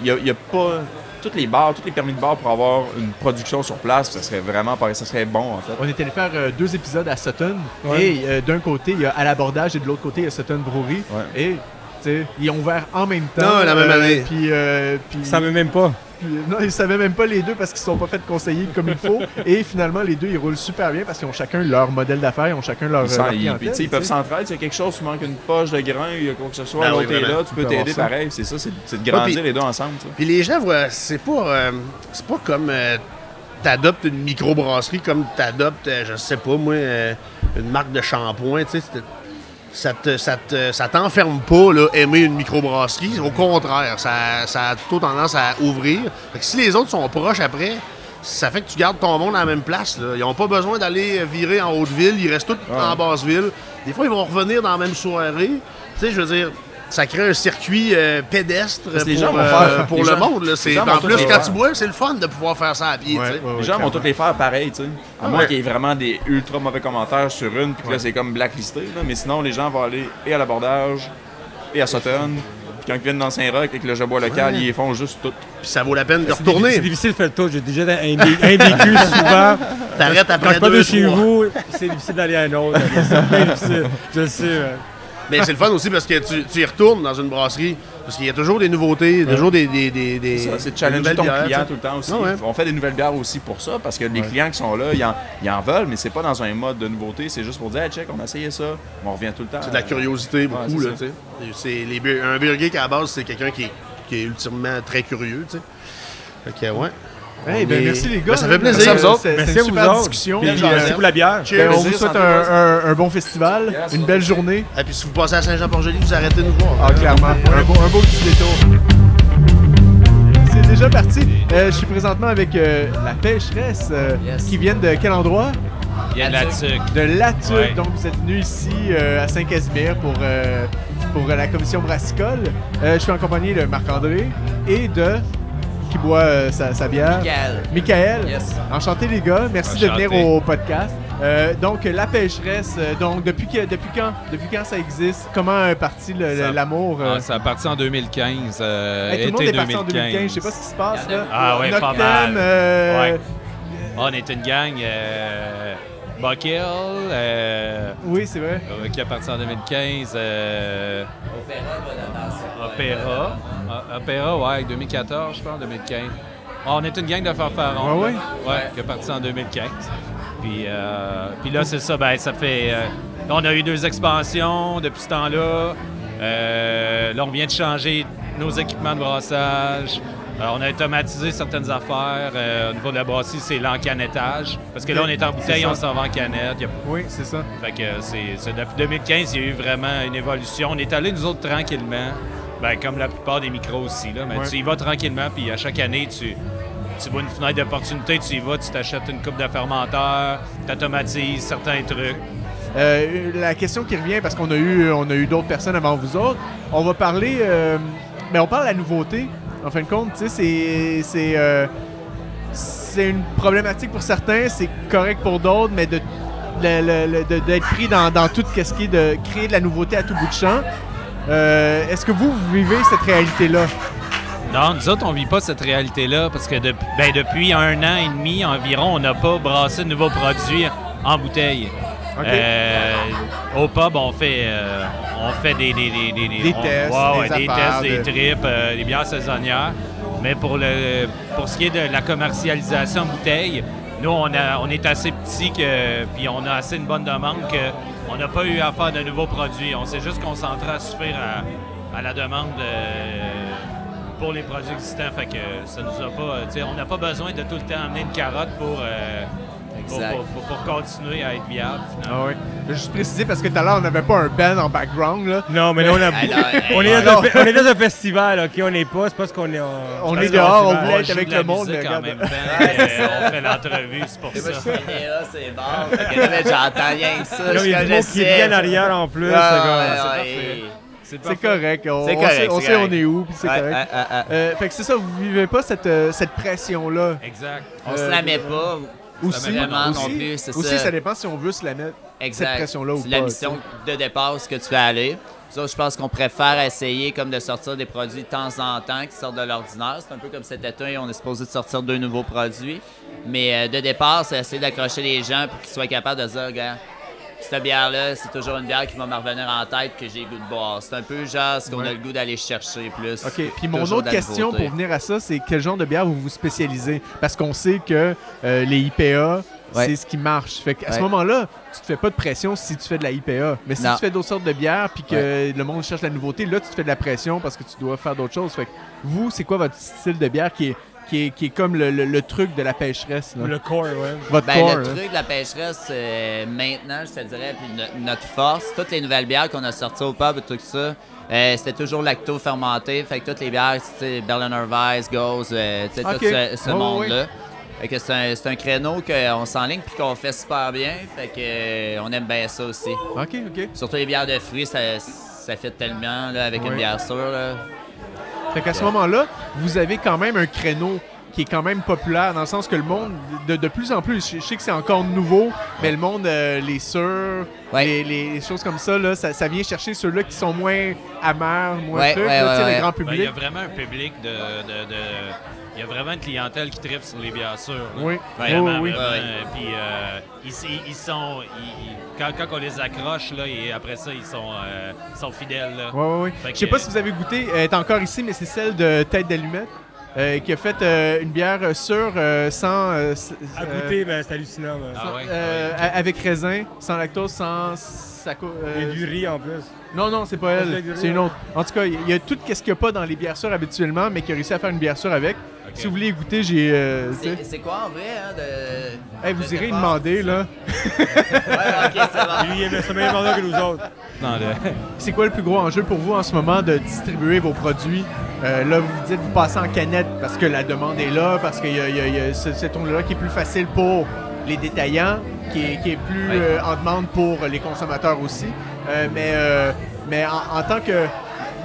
Il n'y a, il y a pas. toutes les bars, tous les permis de bar pour avoir une production sur place, ça serait vraiment pas- ça serait bon en fait. On est allé faire euh, deux épisodes à Sutton. Ouais. Et euh, d'un côté, il y a à l'abordage et de l'autre côté, il y a Sutton Brewery. Ouais. Et tu sais, ils ont ouvert en même temps. Non, la même euh, année. Puis, euh, puis- Ça me même pas. Puis, euh, non, ils savaient même pas les deux parce qu'ils se sont pas fait conseiller comme il faut. et finalement, les deux, ils roulent super bien parce qu'ils ont chacun leur modèle d'affaires, ils ont chacun leur, Ils, leur ils- clientèle, sais, ils peuvent s'entraider. S'il y a quelque chose, tu manques une poche de grain, il y a quoi que ce soit, oui, l'autre est vraiment. là, tu peux t'aider pareil. C'est ça, c'est c'est de grandir puis- les deux ensemble. Puis les gens voient, c'est pas, euh, c'est pas comme euh, t'adoptes une microbrasserie comme t'adoptes, euh, je sais pas moi, euh, une marque de shampoing, tu sais. Ça te, ça te- ça t'enferme pas, là, aimer une microbrasserie. Au contraire, ça, ça a plutôt tendance à ouvrir. Fait que si les autres sont proches après, ça fait que tu gardes ton monde à la même place. Là. Ils n'ont pas besoin d'aller virer en Haute-Ville. Ils restent tous en Basse-Ville. Des fois, ils vont revenir dans la même soirée. Tu sais, je veux dire, ça crée un circuit euh, pédestre que les pour, gens vont euh, faire- pour les le gens- monde. Là. les C'est, gens en plus, quand faire. tu bois, c'est le fun de pouvoir faire ça à pied. Ouais, tu sais. ouais, ouais, Les gens vont tous les faire pareil, tu sais. À moins ouais. qu'il y ait vraiment des ultra mauvais commentaires sur une, puis que là, c'est comme blacklisté. Là. Mais sinon, les gens vont aller et à l'abordage, et à Sutton. Puis quand ils viennent dans Saint-Roch avec le jabot local, ils font juste tout. Puis ça vaut la peine de difficile- C'est retourner. difficile de faire le tour. J'ai déjà imbi- imbicu souvent. T'arrêtes Quand après deux, de chez vous, c'est difficile d'aller à un autre. C'est bien difficile. Je le sais. Mais c'est le fun aussi parce que tu, tu y retournes dans une brasserie. Parce qu'il y a toujours des nouveautés, toujours des. des, des, des Ça, C'est challenger ton bières, client tout le temps aussi. Ah ouais. On fait des nouvelles bières aussi pour ça, parce que les clients qui sont là, ils en, ils en veulent, mais c'est pas dans un mode de nouveauté, c'est juste pour dire, hey, check, on a essayé ça, on revient tout le temps. C'est de la curiosité beaucoup, Ouais, là, c'est tu sais. Un beer geek à la base, c'est quelqu'un qui, est- qui est ultimement très curieux, tu sais. Fait que, ouais. Hey, ben, est- merci les gars. Ben, ça fait plaisir. Merci à vous autres. Merci à vous autres. discussion. Puis, Puis, euh, Merci pour la bière. ben, on vous souhaite un, un- un bon festival, Yes, une belle journée. Et puis si vous passez à Saint-Jean-Port-Joli, vous arrêtez de nous voir. Ah, clairement. Un beau, un beau petit détour. C'est déjà parti. Euh, je suis présentement avec euh, la pêcheresse euh, Yes. qui viennent de quel endroit? Il y a de la tuque. De Latuc. Ouais. Donc, vous êtes venu ici euh, à Saint-Casimir pour, euh, pour euh, la commission brassicole. Euh, je suis en compagnie de Marc-André et de. Qui boit euh, sa, sa bière. Michael. Michael. Yes. Enchanté, les gars. Merci de venir au podcast. Euh, donc, la pêcheresse, euh, donc, depuis, que, depuis, quand, depuis quand ça existe? Comment est parti Ça- l'amour? Ah, ça a parti en 2015. euh, Hey, tout le monde est parti en 2015. 2015. Je sais pas ce qui se passe là. Ah ouais, pas Noctem, mal. Ouais. On est une gang. Buck Hill, euh, Oui, c'est vrai. Euh, qui est parti en 2015. euh, Opéra. Ah, Opéra, ouais, 2014, je pense, 2015. Ah, on est une gang de fanfarons. Ah ouais? Ouais, qui est parti en 2015. Puis, euh, puis là, c'est ça, ben, ça fait. euh, on a eu deux expansions depuis ce temps-là. Euh, là, on vient de changer nos équipements de brassage. Euh, on a automatisé certaines affaires. Euh, au niveau de la brasserie, c'est l'encanettage. Parce que là, on est en bouteille, on s'en va en canette. A Oui, c'est ça. fait que c'est, c'est depuis 2015, il y a eu vraiment une évolution. On est allé, nous autres, tranquillement. Ben, comme la plupart des micros aussi. Là. Mais Ouais. tu y vas tranquillement, puis à chaque année, tu, tu vois une fenêtre d'opportunité, tu y vas, tu t'achètes une coupe de fermenteur, tu automatises certains trucs. Euh, la question qui revient, parce qu'on a eu, on a eu d'autres personnes avant vous autres, on va parler. euh, ben, on parle de la nouveauté. En fin de compte, c'est. Euh, c'est une problématique pour certains, c'est correct pour d'autres, mais de d'être pris dans, dans tout ce qui est de créer de la nouveauté à tout bout de champ. Euh, Est-ce que vous, vous vivez cette réalité-là? Non, nous autres, on vit pas cette réalité-là parce que ben, depuis un an et demi environ, on n'a pas brassé de nouveaux produits en bouteille. Euh, au pub, on fait, euh, on fait des, des, des, des, Des on- tests, des des, affaires tests, des de- tripes, euh, des bières saisonnières. Mais pour, le, pour ce qui est de la commercialisation en bouteille, nous, on, a, on est assez petit que, puis on a assez une bonne demande qu'on n'a pas eu à faire de nouveaux produits. On s'est juste concentré à suffire à, à la demande euh, pour les produits existants. Fait que ça nous a pas. On n'a pas besoin de tout le temps amener une carotte pour, Exact. pour- pour- pour continuer à être viable. finalement. Ah oui. Je vais juste préciser parce que tout à l'heure, on n'avait pas un band en background. Là. Non, mais là, on, a... On, est dans un, on est dans un festival, OK? On n'est pas, c'est parce qu'on est en... On est dehors, on voulait être avec le monde, mais regarde. même temps. et on fait l'entrevue, c'est pour Moi, je ça. suis là, c'est bon. Ben, J'entends rien que ça. Là, il y a du monde qui sais. vient en arrière en plus. Ah, c'est correct. On, C'est on correct, sait, on sait correct. on est où, puis c'est Ouais, correct. ouais, ouais. Euh, fait que c'est ça, vous vivez pas cette, euh, cette pression-là. Exact. On Euh, se la met pas. Aussi, vraiment aussi, non plus, c'est aussi, ça. ça dépend si on veut se la mettre. Exact. pression-là ou C'est la pas, mission de départ, ce que tu fais aller. Nous autres, je pense qu'on préfère essayer comme de sortir des produits de temps en temps qui sortent de l'ordinaire. C'est un peu comme cet été, on est supposé de sortir deux nouveaux produits. Mais euh, de départ, c'est essayer d'accrocher les gens pour qu'ils soient capables de se dire, regarde, cette bière-là, c'est toujours une bière qui va me revenir en tête que j'ai le goût de boire. C'est un peu genre ce qu'on Ouais. a le goût d'aller chercher plus. OK. Puis mon autre question nouveauté. pour venir à ça, c'est quel genre de bière vous vous spécialisez? Parce qu'on sait que euh, les IPA, Ouais. c'est ce qui marche. Fait qu'à ce moment-là, tu te fais pas de pression si tu fais de la IPA. Mais si Non. tu fais d'autres sortes de bières puis que le monde cherche la nouveauté, là, tu te fais de la pression parce que tu dois faire d'autres choses. Fait que vous, c'est quoi votre style de bière qui est, qui est, qui est comme le, le- le truc de la pêcheresse? là? Le core, ouais. Votre Ben, corps, le hein? truc de la pêcheresse, euh, maintenant, je te dirais, puis no- notre force, toutes les nouvelles bières qu'on a sorties au pub et tout ça, euh, c'était toujours lacto-fermenté. Fait que toutes les bières, c'était Berliner Weiss, Ghost, euh, tu sais, Ok. tout ce, monde-là. Fait que c'est un, créneau qu'on s'enligne puis qu'on fait super bien. Fait que euh, on aime bien ça aussi. OK, OK. Surtout les bières de fruits, ça, ça fait tellement là, avec une bière sûre. Là. Fait qu'à ce moment-là, vous avez quand même un créneau qui est quand même populaire, dans le sens que le monde, de, de plus en plus, je, je sais que c'est encore nouveau, mais le monde, euh, les sûrs, Ouais. les, les choses comme ça, là, ça, ça vient chercher ceux-là qui sont moins amers, moins Ouais, trucs, ouais, là, tu sais, ouais, le grand Ben, Il public. y a vraiment un public de. de- de- Il y a vraiment une clientèle qui tripe sur les bières sûres. là. Oui, Vraiment, oui, oui. Puis euh, ils, ils- ils sont. ils- quand, quand on les accroche, là, et après ça, ils sont, euh, ils sont fidèles. Là. Ouais, ouais. Fait Je sais pas si vous avez goûté, elle est encore ici, mais c'est celle de Tête d'Allumette, euh, qui a fait euh, une bière euh, sûre euh, sans. euh, À euh, goûter, ben, c'est hallucinant. ben. Ah ouais? euh, a- Avec raisin, sans lactose, sans. Saco- euh, Il y a du riz en plus. Non, non, c'est pas elle. c'est une autre. En tout cas, il y a tout ce qu'il n'y a pas dans les bières sûres habituellement, mais qui a réussi à faire une bière sûre avec. Si vous voulez goûter, j'ai. euh. C'est quoi en vrai? Hein, de, Hey, vous de irez départ? demander, là. Ouais, ok, c'est bon. Lui, il aime ça meilleur vendeur que nous autres. Le- C'est quoi le plus gros enjeu pour vous en ce moment de distribuer vos produits? Euh, là, vous vous dites, vous passez en canette parce que la demande est là, parce qu'il y a, il y a- il y a ce, cet onglet-là qui est plus facile pour les détaillants, qui est, qui est plus Oui. euh, en demande pour les consommateurs aussi. Euh, mais euh, mais en, en tant que...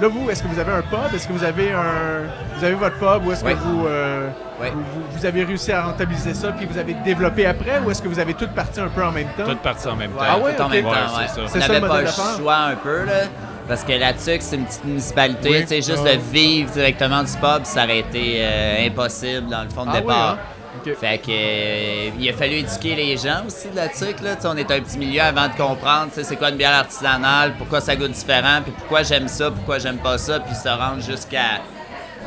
Là, vous, est-ce que vous avez un pub? Est-ce que vous avez un... Vous avez votre pub ou est-ce Oui. que vous, euh, Oui. vous, avez réussi à rentabiliser ça puis vous avez développé après ou est-ce que vous avez tout parti un peu en même temps? Toutes parties en même temps. Ah ouais, tout en même temps, Ouais, ouais. c'est ça. C'est le modèle choix un peu, là. Parce que la TUC, c'est une petite municipalité. Oui. Tu sais, juste Ah. de vivre directement du pub, ça aurait été euh, impossible dans le fond de Ah oui, départ. hein? Fait que euh, il a fallu éduquer les gens aussi de la TUC. Là. On est un petit milieu avant de comprendre tu sais, c'est quoi une bière artisanale, pourquoi ça goûte différent, puis pourquoi j'aime ça, pourquoi j'aime pas ça, puis se rendre jusqu'à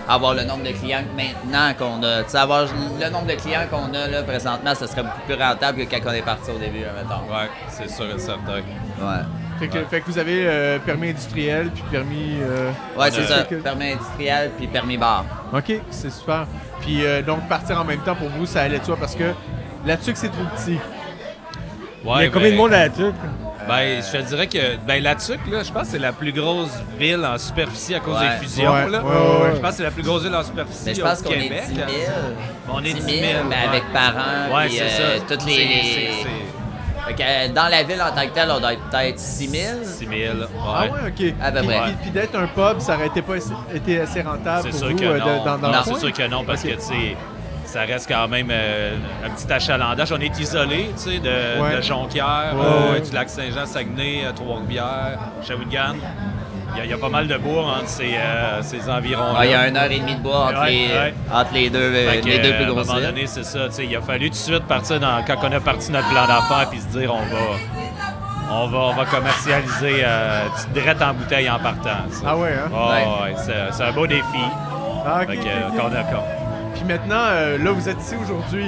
avoir le nombre de clients maintenant qu'on a. Tu sais, avoir le nombre de clients qu'on a là, présentement, ça serait beaucoup plus rentable que quand on est parti au début, mettons. Ouais, c'est sûr et certain. Ouais. Fait que, fait que vous avez euh, permis industriel puis permis. euh, Ouais, c'est ça. que- Permis industriel puis permis bar. Ok, c'est super. Puis euh, donc partir en même temps pour vous, ça allait de soi parce que là-dessus que c'est trop petit. Il y a Ouais, combien ben- de monde à la tuque? Ben, je te dirais que ben, la TUC, là, je pense que c'est la plus grosse ville en superficie à cause Ouais. des fusions. Ouais, là. ouais, ouais, ouais. Je pense que c'est la plus grosse ville en superficie Mais je au pense qu'on est 10 Québec. 000. On est 10 000. mais ouais. avec parents. Ouais, c'est euh, ça. Toutes les. C'est- les- c'est- c'est Fait que, euh, dans la ville en tant que telle, on doit être peut-être 6 000. 6 000. Ouais. Ah ouais, ok. À peu puis, près. puis- puis d'être un pub, ça aurait été pas assez- été assez rentable C'est pour sûr vous que euh, non. dans, dans non, le c'est sûr que non, parce que, tu sais, ça reste quand même euh, un petit achalandage. On est isolé, tu sais, de, Ouais. de Jonquière, Ouais, euh, du lac Saint-Jean, Saguenay, Trois-Rivières, Shawinigan. Il y, a- il y a pas mal de bois entre ces, euh, ces environs-là. Ah, Il y a une heure et demie de bois entre, Ouais, les, ouais. entre les deux, euh, les deux euh, plus À un grosses moment donné, c'est ça. Il a fallu tout de suite partir dans, quand on a parti notre plan d'affaires puis se dire on va, on va, on va commercialiser euh, direct en bouteille en partant. ça. Ah ouais, hein? Ah Ouais. ouais, c'est, c'est un beau défi. Ah, euh, qu'on- Puis maintenant, euh, là, vous êtes ici aujourd'hui.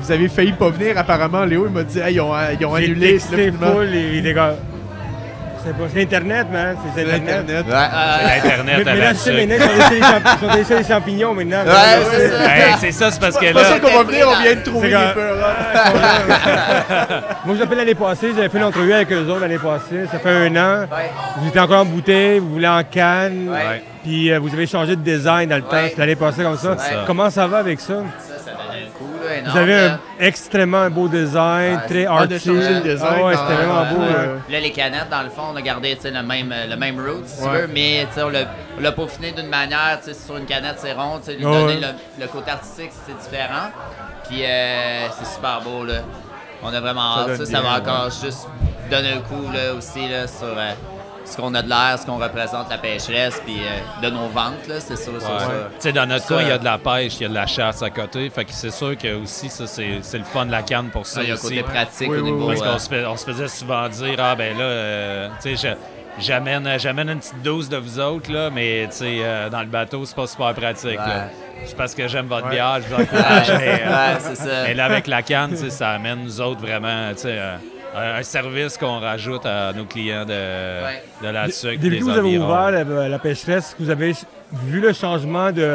Vous avez failli pas venir, apparemment. Léo, il m'a dit, hey, ils ont, ils ont annulé. full et les gars. C'est pas- c'est Internet, man. C'est c'est Internet. Internet. Ouais, euh, C'est l'Internet Mais, là, tuque. maintenant, ils sont laissés les champ- ils sont laissés les champignons maintenant. Ouais, c'est ça. Hey, c'est ça, c'est parce que C'est pas ça là. qu'on va venir, on vient de trouver C'est des quand- peurs. Moi, je l'appelle l'année passée. J'avais fait une entrevue avec eux autres l'année passée. Ça fait un an. Ouais. Vous étiez encore en bouteille, vous voulez en canne. Ouais. Puis euh, vous avez changé de design dans le temps. Ouais. C'est l'année passée comme ça. C'est ça. Comment ça va avec ça? Ça, ça. Vous avez là. un extrêmement beau design, Ouais, très Ah, arty. de changer le design. Ah ouais, c'était vraiment dans- beau. euh. Là, les canettes, dans le fond, on a gardé le même, le même route, si tu veux, mais on l'a peaufiné d'une manière, tu sais, sur une canette, c'est rond, lui Ouais, donner le, le côté artistique, c'est différent. Puis euh, c'est super beau, là. On a vraiment hâte. donne Ça, ça va encore juste donner un coup, là, aussi, là, sur, euh, ce qu'on a de l'air, ce qu'on représente, la pêcheresse, puis euh, de nos ventes, là, c'est sûr, c'est Ouais. sais, dans notre coin, il y a de la pêche, il y a de la chasse à côté. Fait que c'est sûr que aussi, ça, c'est le fun de la canne pour ça. Ça, il y a un côté pratique Oui, au oui, niveau... Parce euh, qu'on se, fait- on se faisait souvent dire, ah ben là, euh, tu sais, je- j'amène j'amène une petite dose de vous autres, là, mais tu sais, euh, dans le bateau, c'est pas super pratique. Ouais. C'est parce que j'aime votre Ouais. bière, je vous encourage. mais, euh, ouais, c'est ça. mais là, avec la canne, ça amène nous autres vraiment, tu sais, euh, un un service qu'on rajoute à nos clients de, Ouais. de la sucre. Depuis des que vous avez ouvert la, la pêcheresse, est-ce que vous avez vu le changement de,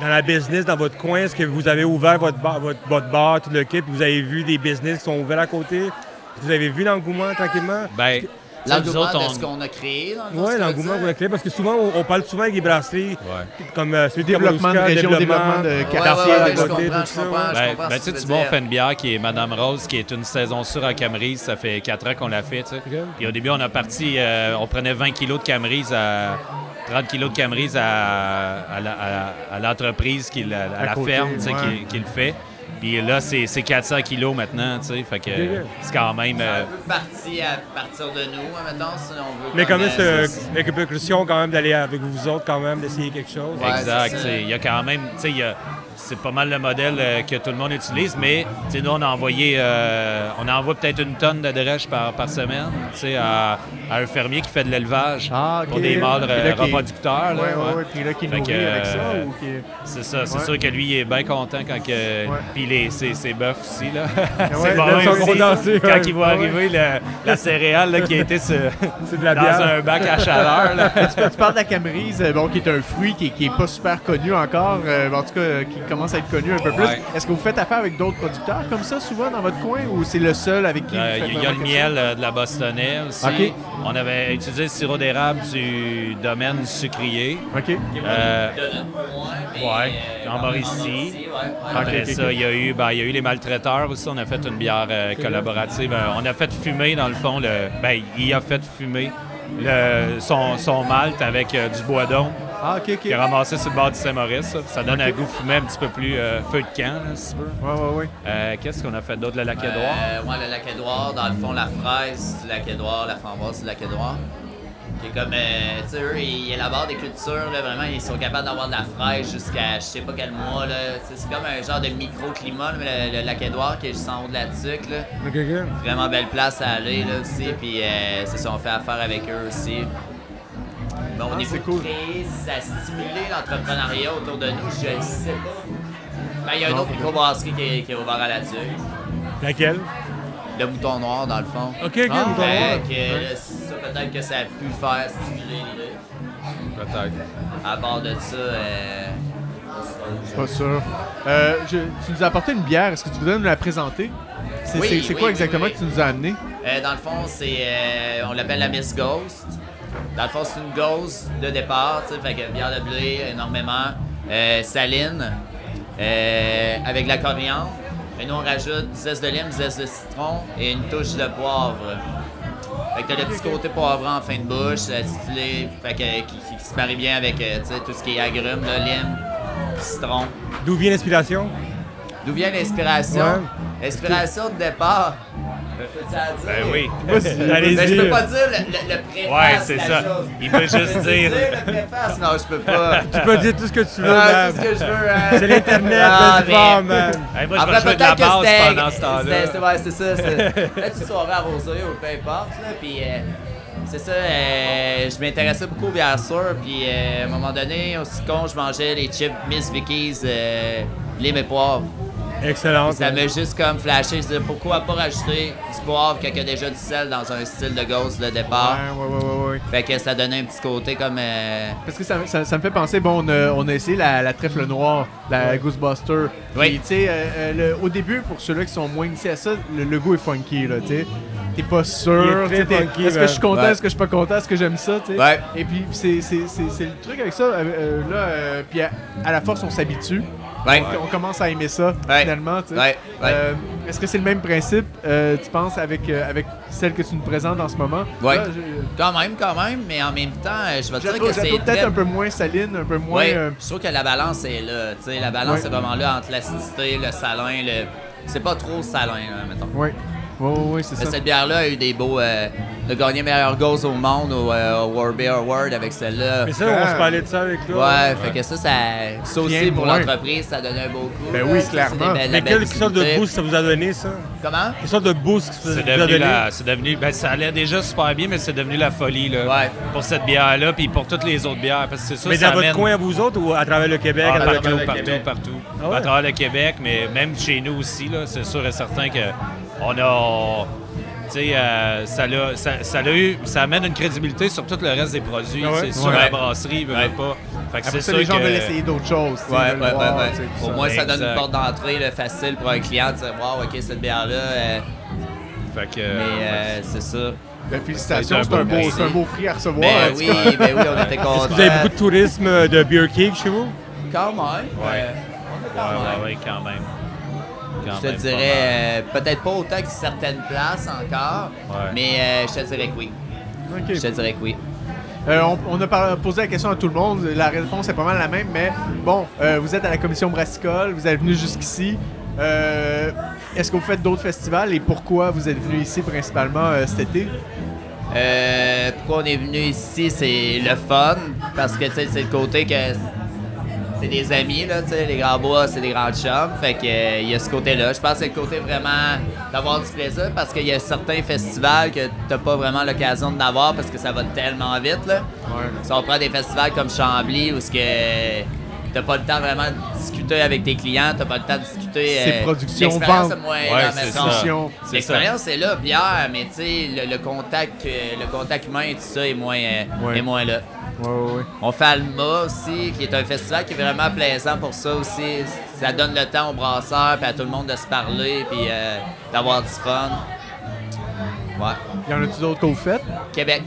dans la business, dans votre coin? Est-ce que vous avez ouvert votre bar, votre, votre bar tout le kit, puis vous avez vu des business qui sont ouverts à côté? Est-ce que Vous avez vu l'engouement tranquillement? Ben, L'engouement de qu'on a créé, dans le fond, Oui, l'engouement qu'on a créé, parce que souvent, on, on parle souvent avec les brasseries, Ouais. comme euh, celui de Développement de région, développement de quartier ouais, à ouais, je côté, tout ça, Ben, ben, tu sais, tu Thibault, veux on dire. fait une bière qui est Madame Rose, qui est une saison sûre à Camerise. Ça fait quatre ans qu'on l'a fait, tu sais. Puis au début, on a parti, euh, on prenait 20 kilos de Camerise à 30 kilos de Camerise à, à la- à- à l'entreprise, qui, à, la côté, ferme, tu sais, ouais. qui, qui le fait. Puis là, c'est c'est 400 kilos maintenant, tu sais. Fait que euh, c'est quand même... C'est euh, un peu parti à partir de nous, hein, maintenant, si on veut. Mais quand comme, même, euh, c'est une répercussion quand même d'aller avec vous autres, quand même, d'essayer quelque chose. Ouais, exact. tu sais, Il y a quand même, tu sais, il y a- c'est pas mal le modèle euh, que tout le monde utilise, mais tu sais, nous, on a envoyé, euh, on envoie peut-être une tonne de drèche par, par semaine tu sais, à, à un fermier qui fait de l'élevage Ah, ok. pour des mâles euh, qui- reproducteurs. ouais. ouais. Puis là, qui avec ça ou qui est- C'est ça, c'est Ouais. sûr que lui, il est bien content quand que. Ouais. Puis les, ses, ses bœufs aussi, là. ouais, c'est bon là, aussi, Quand il va arriver, le- la céréale là, qui a été sur- C'est de la dans bière. un bac à chaleur. là. tu, tu parles de la camerise, bon, qui est un fruit qui, qui est pas super connu encore, euh, en tout cas, qui commence à être connu un peu plus. Ouais. Est-ce que vous faites affaire avec d'autres producteurs comme ça, souvent, dans votre coin, ou c'est le seul avec qui Euh, vous faites Il y a le miel euh, de la Bostonnais aussi. On avait utilisé le sirop d'érable du domaine sucrier. OK. Euh, Ouais, en Mauricie. ouais. Après ça, ok. il y, a eu, ben, il y a eu les maltraiteurs aussi. On a fait une bière collaborative. On a fait fumer, dans le fond, le, ben, il a fait fumer le, son, son malt avec du bois-don Ah, OK, OK. qu'il a ramassé sur le bord du Saint-Maurice. Ça, Ça donne un goût fumé un petit peu plus euh, feu de camp, là, si tu veux. Ouais, ouais, ouais. Euh, Qu'est-ce qu'on a fait d'autre? Le lac Édouard? Euh, ouais, le lac Édouard, dans le fond, la fraise du lac Édouard, la framboise du lac Édouard. Qui est comme, euh, tu sais, eux, ils élaborent des cultures, là, vraiment, ils sont capables d'avoir de la fraise jusqu'à je sais pas quel mois, là. C'est comme un genre de microclimat, le, le lac Édouard, qui est juste en haut de la tuque, là. Ok, ok. Vraiment belle place à aller, là, aussi. Puis, euh, c'est ça, on fait affaire avec eux aussi. Cool. de créer, ça a stimulé l'entrepreneuriat autour de nous, je le sais pas. Ben, il y a une autre microbrasserie qui est, qui est ouverte à la tuque. Laquelle? Le mouton noir, dans le fond. Ok, ok, Ah, mouton Fait noir. que là, ça, peut-être que ça a pu faire stimuler l'idée. Peut-être. À part de ça, euh, Pas sûr. Euh, je- tu nous as apporté une bière. Est-ce que tu voudrais nous la présenter? C'est Oui, c'est- c'est oui, quoi oui, exactement oui. que tu nous as amené? euh, dans le fond, c'est, euh, on l'appelle la Miss Ghost. Dans le fond, c'est une ghost de départ, tu sais, fait que bière de blé, énormément, euh, saline, euh, avec de la coriandre. Et nous, on rajoute du zeste de lime, du zeste de citron et une touche de poivre. Fait que t'as le petit côté poivrant en fin de bouche, euh, stylé, fait que, qui, qui- qui se marie bien avec euh, tu sais, tout ce qui est agrumes, là, lime, citron. D'où vient l'inspiration? D'où vient l'inspiration? L'inspiration de départ. Dire? Ben oui. Ben, je Allez-y. peux pas dire le, le, le préface Ouais, c'est ça. chose. Il peut juste Peux-tu dire. le préface? Non, je peux pas. Tu peux dire tout ce que tu veux, Ah, tout ce que je veux. hein. C'est l'Internet, Ah, mais- fort, man. Hey, moi, je vais Après, jouer de la peut-être que basse c'était. pendant ce c'était- temps-là. c'était- Ouais, c'est ça. Peut-être une soirée arrosée ou peu importe. Là, puis, euh, c'est ça. euh, je m'intéressais beaucoup aux bières sûres. Puis, euh, à un moment donné, aussi con, je mangeais les chips Miss Vicky's euh, lime et poivre. Excellent. Ça m'a juste comme flashé. Je disais, pourquoi pas rajouter du poivre quand il y a déjà du sel dans un style de ghost de départ? Ouais, ouais, ouais, ouais, ouais. Fait que ça donnait un petit côté comme. euh, Parce que ça, ça- ça me fait penser, bon, on a, on a essayé la, la trèfle noire, la Ghostbuster. Oui. Puis, tu sais, euh, euh, au début, pour ceux-là qui sont moins initiés à ça, le, le goût est funky, là, tu sais. T'es pas sûr. Est-ce que je suis content, Ouais. est-ce que je suis pas content, est-ce que j'aime ça, tu sais. Ouais. Et puis, c'est c'est- c'est- c'est le truc avec ça, euh, euh, là, euh, puis à, à la force, on s'habitue. Ouais. On, commence à aimer ça, Ouais. finalement. Ouais. Euh, Est-ce que c'est le même principe, euh, tu penses, avec, euh, avec celle que tu nous présentes en ce moment? Je- Quand même, quand même, mais en même temps, je vais te dire que c'est. peut-être très- un peu moins saline, un peu moins... Je trouve que la balance est là. Tu sais, la balance est vraiment là entre l'acidité, le salin, le. C'est pas trop salin, là, mettons. Oui, Ouais, ouais, c'est Mais ça. cette bière-là a eu des beaux. Euh, a gagné meilleur goals au monde au, euh, au World Beer Award avec celle-là. Mais ça, on se parlait de ça avec toi. Ouais, fait que ça, ça, ça aussi pour l'entreprise, ça donnait un beau coup. Ben là. oui, c'est clairement. belles- Mais quelle sorte de boost ça vous a donné, ça? Comment? Quelle sorte de boost que ça vous a donné? la, devenu ben, ça allait déjà super bien, mais c'est devenu la folie là, Ouais. pour cette bière-là, puis pour toutes les autres bières. Parce que c'est ça, Mais ça dans votre coin à vous autres ou à travers le Québec? Ah, à travers partout, le partout, Québec? partout. Ah ouais? À travers le Québec, mais même chez nous aussi, là, c'est sûr et certain que on a. Tu sais, euh, ça, l'a- ça, ça eu, ça amène une crédibilité sur tout le reste des produits. Ah ouais? C'est sur Ouais. la brasserie, Ouais. veut pas. Fait que Après ça, les gens que- veulent essayer d'autres choses. veulent voir, Au moins, ça donne une porte d'entrée là, facile pour un client de dire Wow, ok, cette bière-là. euh, Fait que, mais euh, c'est ça. Ben, félicitations, c'est un un, beau beau, merci. c'est un beau prix à recevoir. Ben oui, ben oui, on était contents. Est-ce que vous avez beaucoup de tourisme euh, de Beer Cake chez vous? Quand même. Ouais. euh, ouais, ouais, quand même. Quand Je te dirais, euh, peut-être pas autant que certaines places encore, Ouais. mais euh, je te dirais que oui. Je te dirais que oui. Euh, on, on a par- posé la question à tout le monde. La réponse est pas mal la même, mais bon, euh, vous êtes à la commission brassicole, vous êtes venu jusqu'ici. Euh, Est-ce que vous faites d'autres festivals et pourquoi vous êtes venu ici principalement euh, cet été? Euh, pourquoi on est venu ici, c'est le fun, parce que tu sais, c'est le côté que c'est des amis, là, tu sais, les grands bois, c'est des grands chums, fait que euh, il y a ce côté-là. Je pense que c'est le côté vraiment d'avoir du plaisir, parce qu'il y a certains festivals que t'as pas vraiment l'occasion d'avoir parce que ça va tellement vite, là. Si on prend des festivals comme Chambly, où ce que t'as pas le temps vraiment de discuter avec tes clients, t'as pas le temps de discuter... C'est euh, production, l'expérience vente. est moins Ouais, là, c'est L'expérience est là, bière, mais tu sais, le, le contact, euh, le contact humain et tout ça est moins, euh, Ouais. est moins là. Ouais, ouais, ouais. On fait Alma aussi, qui est un festival qui est vraiment plaisant pour ça aussi. Ça donne le temps aux brasseurs puis à tout le monde de se parler puis euh, d'avoir du fun. Ouais. Y en a-tu d'autres que vous faites? Québec.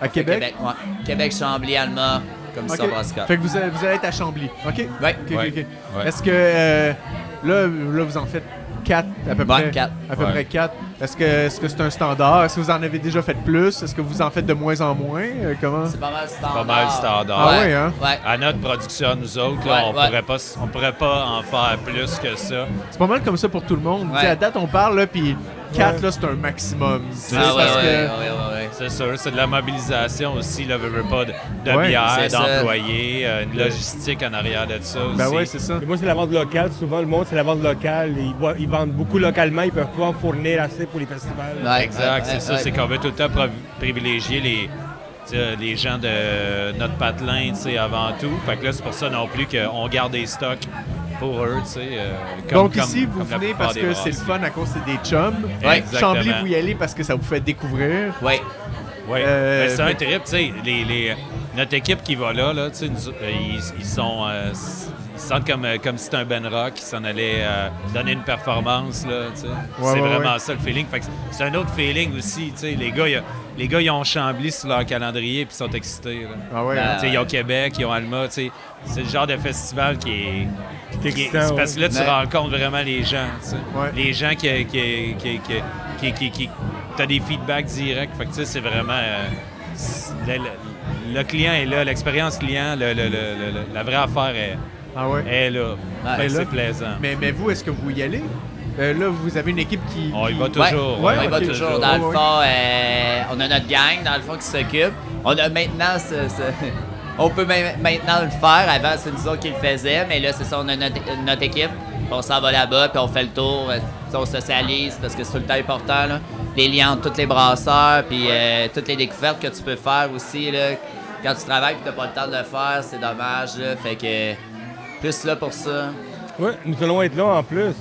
À Québec? ouais. Québec, Chambly, Alma, comme ça, Ok. brassicole. Fait que vous allez, vous allez être à Chambly. OK? Ouais. Ok, ok, Ouais. ok. Ouais. Est-ce que euh, là, là, vous en faites quatre à peu près? quatre. À peu près quatre. Est-ce que c'est un standard? Est-ce que vous en avez déjà fait plus? Est-ce que vous en faites de moins en moins? Euh, comment? C'est pas mal standard. Pas mal standard. Ah ouais, hein? Ouais. À notre production, nous autres, là, Ouais, on ouais. pourrait pas, on pourrait pas en faire plus que ça. C'est pas mal comme ça pour tout le monde. À date, on parle, là, puis quatre, là, c'est un maximum. Ah C'est ouais, que- ouais, ouais, ouais. C'est sûr, c'est de la mobilisation aussi, là, veux, veux pas, de, de Ouais, bière, d'employés, euh, une logistique en arrière de ça aussi. Ben ouais, c'est ça. Moi, c'est la vente locale. Souvent, le monde, c'est la vente locale. Ils vendent beaucoup localement. Ils peuvent pas en fournir assez pour les festivals. Ouais, Exact, c'est ouais, ça, ouais. c'est qu'on veut tout le temps pri- privilégier les, les gens de notre patelin, avant tout. Fait que là, c'est pour ça non plus qu'on garde des stocks pour eux, tu sais. euh, comme- Donc comme- ici, vous venez parce que c'est le fun à cause c'est des chums. Ouais. Chambly, vous y allez parce que ça vous fait découvrir. Ouais. Oui, Euh, c'est un trip, tu sais. Les, les- notre équipe qui va là, là nous- euh, ils, ils sont. euh, ils se sentent comme, euh, comme si c'était un Ben Rock qui s'en allait euh, donner une performance, là, c'est ouais, vraiment ouais. ça le feeling. Fait que c'est un autre feeling aussi, tu sais. Les gars, a- les gars, ils ont Chambly sur leur calendrier puis ils sont excités, là. Ah ouais. Ben, hein? Tu sais, ils ont Québec, ils ont Alma, tu sais. C'est le genre de festival qui est. qui est- excitant, c'est parce que là, tu ouais. rencontres vraiment les gens. Les gens qui. qui, qui, qui, qui, t'as des feedbacks directs. Fait que, tu sais, c'est vraiment. euh, le, le- le client est là, l'expérience client, le, le- le- le- la vraie affaire est, Ah ouais? est là. Fait que là. c'est plaisant. Mais, mais vous, est-ce que vous y allez? Euh, là, vous avez une équipe qui. On y va toujours. Ouais, on y va toujours. Dans le ouais. fond, euh, on a notre gang, dans le fond, qui s'occupe. On a maintenant ce- ce- On peut ma- maintenant le faire. Avant, c'est nous autres qui le faisaient, mais là, c'est ça, on a notre, notre équipe. On s'en va là-bas, puis on fait le tour. On socialise parce que c'est tout le temps important. Les liens entre tous les brasseurs, puis euh, toutes les découvertes que tu peux faire aussi. Là. Quand tu travailles et tu n'as pas le temps de le faire, c'est dommage. Fait que plus là pour ça. Oui, nous allons être là en plus.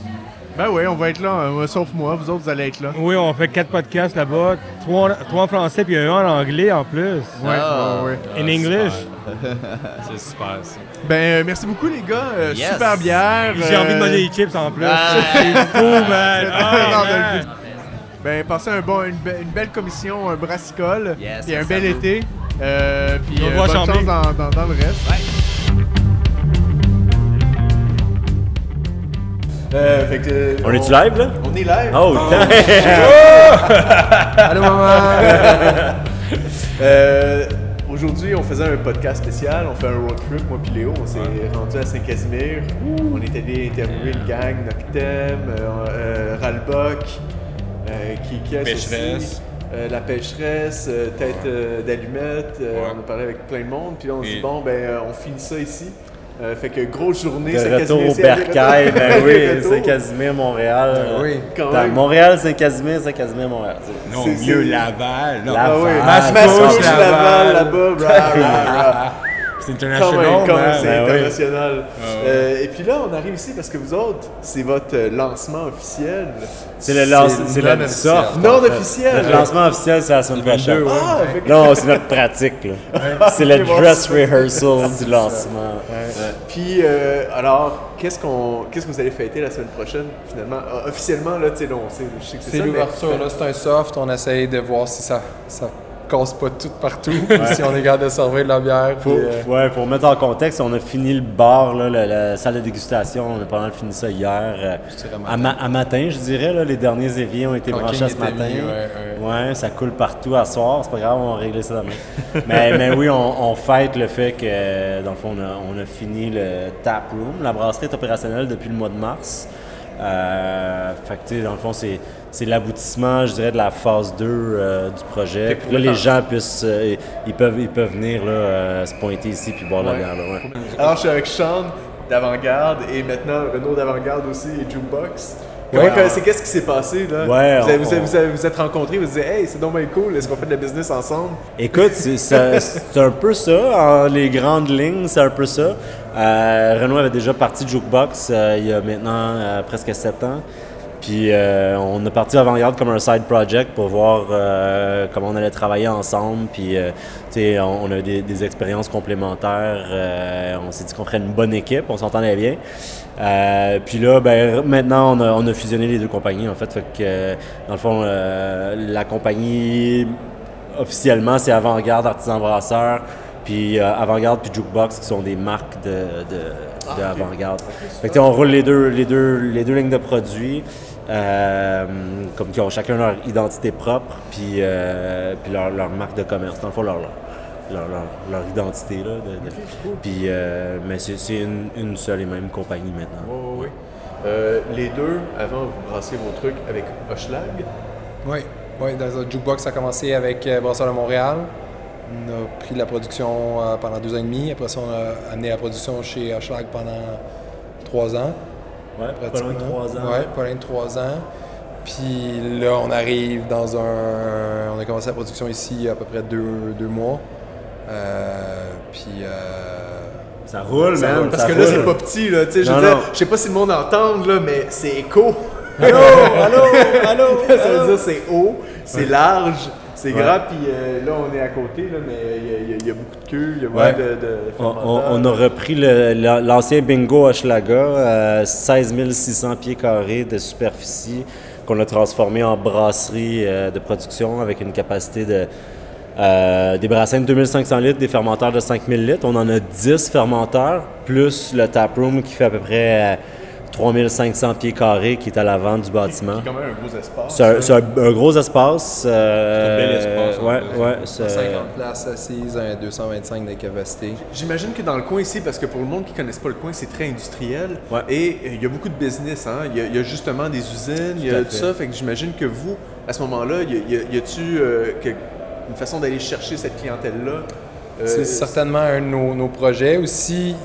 Ben oui, on va être là, euh, sauf moi. Vous autres, vous allez être là. Oui, on fait quatre podcasts là-bas. Trois, trois en français puis un en anglais en plus. Ouais, Ah. ouais. Ah, In super. English. C'est super, ça. Ben, euh, merci beaucoup, les gars. Euh, Yes. Super bière. J'ai envie de euh, manger des chips en plus. Ah. C'est fou, man. Ah, man. Ben, passez un bon, une, be- une belle commission, un brassicole. Yes, et un merci bel vous. été. Euh, puis On euh, va bonne Chambly. chance dans, dans- dans le reste. Euh, fait que, On est-tu live, là? On est live. Oh! Allô, maman! Euh, Aujourd'hui, on faisait un podcast spécial. On fait un road trip, moi puis Léo. On s'est rendu à Saint-Casimir. On est allé interviewer le gang Noctem, euh, euh, Ralbock, Euh, qui, qui est Pêcheresse. Euh, la pêcheresse, euh, tête euh, d'allumette. euh, Ouais. On a parlé avec plein de monde. Puis là, on se dit, Et- bon, ben, euh, on finit ça ici. Euh, fait que grosse journée. De c'est retour au Bercail, ben oui, c'est Casimir, Montréal. Ben oui. Quand même. Montréal, c'est Casimir, c'est Casimir, Montréal. Non, C'est- mieux Laval. Non. Laval. Ah oui, Mascouche, Laval. là-bas. C'est international, même, même, man. c'est Ben oui. international. Ah ouais. Euh, et puis là, on arrive ici parce que vous autres, c'est votre euh, lancement officiel. C'est le lance- c'est le non-officiel. soft. Non en fait. officiel. Notre lancement officiel, c'est la semaine prochaine. Ah, Non, c'est notre pratique. là. C'est le dress c'est- rehearsal du lancement. Puis, euh, alors, qu'est-ce qu'on, qu'est-ce que vous allez fêter la semaine prochaine, finalement? Ah, officiellement, là, tu sais, non, on sait- je sais que c'est C'est ça, mais- l'ouverture, là, c'est un soft. On essaye de voir si ça, ça casse pas tout partout, si on est capable de servir de la bière. Puis, euh, ouais, pour mettre en contexte, on a fini le bar, là, la, la salle de dégustation, on a pas mal fini ça hier. euh, à, ma- à matin, je dirais, là, les derniers éviers ont été branchés ce matin. mis, ouais, Ouais, ça coule partout à soir, c'est pas grave, on va régler ça demain. mais, mais oui, on, on fête le fait que, dans le fond, on a, on a fini le tap room. La brasserie est opérationnelle depuis le mois de mars. Euh, fait que, dans le fond, c'est, c'est l'aboutissement, je dirais, de la phase 2 euh, du projet. Puis là, les gens puissent, euh, ils, peuvent, ils peuvent venir là, euh, se pointer ici puis boire la bière. là, ouais. Alors, je suis avec Sean d'Avant-Garde et maintenant Renaud d'Avant-Garde aussi et Jukebox. Ouais. c'est qu'est-ce qui s'est passé là? Ouais, vous, avez, on- vous, avez- vous avez- vous êtes rencontrés, vous vous dites Hey, c'est donc bien cool, est-ce qu'on fait de la business ensemble? Écoute, c'est, un peu ça, les grandes lignes, c'est un peu ça. Euh, Renault avait déjà parti de Jukebox euh, il y a maintenant euh, presque sept ans. Puis euh, on a parti avant-garde comme un side project pour voir euh, comment on allait travailler ensemble. Puis euh, tu sais, on, on a des, des expériences complémentaires. Euh, on s'est dit qu'on ferait une bonne équipe, on s'entendait bien. Puis là, ben, maintenant, on a, on a fusionné les deux compagnies, en fait. Fait que, dans le fond, la compagnie officiellement, c'est Avant-Garde Artisan Brasseur, puis Avant-Garde puis Jukebox qui sont des marques de, de, de Avant-Garde. Fait que, tu sais, on roule les deux, les deux, les deux lignes de produits, euh, comme qui ont chacun leur identité propre, puis, euh, puis leur, leur marque de commerce. Dans le fond, leur, leur, leur, leur identité. Là, de- de- Puis, euh, mais c'est c'est une, une seule et même compagnie maintenant. Oui, oui, oui. Euh, les deux, avant, vous brassiez vos trucs avec Hochelag? Oui, oui, dans un jukebox, ça a commencé avec Brasseur de Montréal. On a pris la production pendant deux ans et demi. Après ça, on a amené la production chez Hochelag pendant trois ans. Ouais, pas loin de trois ans. Oui, pas loin de trois ans. Puis là, on arrive dans un. On a commencé la production ici il y a à peu près deux, deux mois. Euh, puis. euh, Ça roule, Ça man. roule, Parce ça que là, c'est pas petit, là. Tu sais, je sais pas si le monde entend, là, mais c'est écho. Allô, allô, allô, ça veut dire c'est haut, c'est large, c'est Ouais. grand, puis euh, là, on est à côté, là, mais il y a- y, y beaucoup de queues, il y a beaucoup Ouais. de, de On, a repris l'ancien bingo Hochelaga, euh, 16 600 pieds carrés de superficie qu'on a transformé en brasserie euh, de production avec une capacité de euh, des brassins de 2500 litres, des fermenteurs de 5000 litres. On en a 10 fermenteurs, plus le taproom qui fait à peu près 3500 pieds carrés qui est à l'avant du bâtiment. C'est quand même un gros espace. C'est un, c'est un- un gros espace. euh, C'est un bel espace, Ouais, plus. ouais. c'est- 50 places assises, un 225 de capacité. J'imagine que dans le coin ici, parce que pour le monde qui ne connaisse pas le coin, c'est très industriel. Ouais. Et euh, il y a beaucoup de business. Hein? Il, y a, il y a justement des usines, il y a fait. tout ça. Fait que j'imagine que vous, à ce moment-là, il y a- il y a- y a-tu euh, que- une façon d'aller chercher cette clientèle-là? Euh, C'est certainement un de nos, nos projets. Aussi,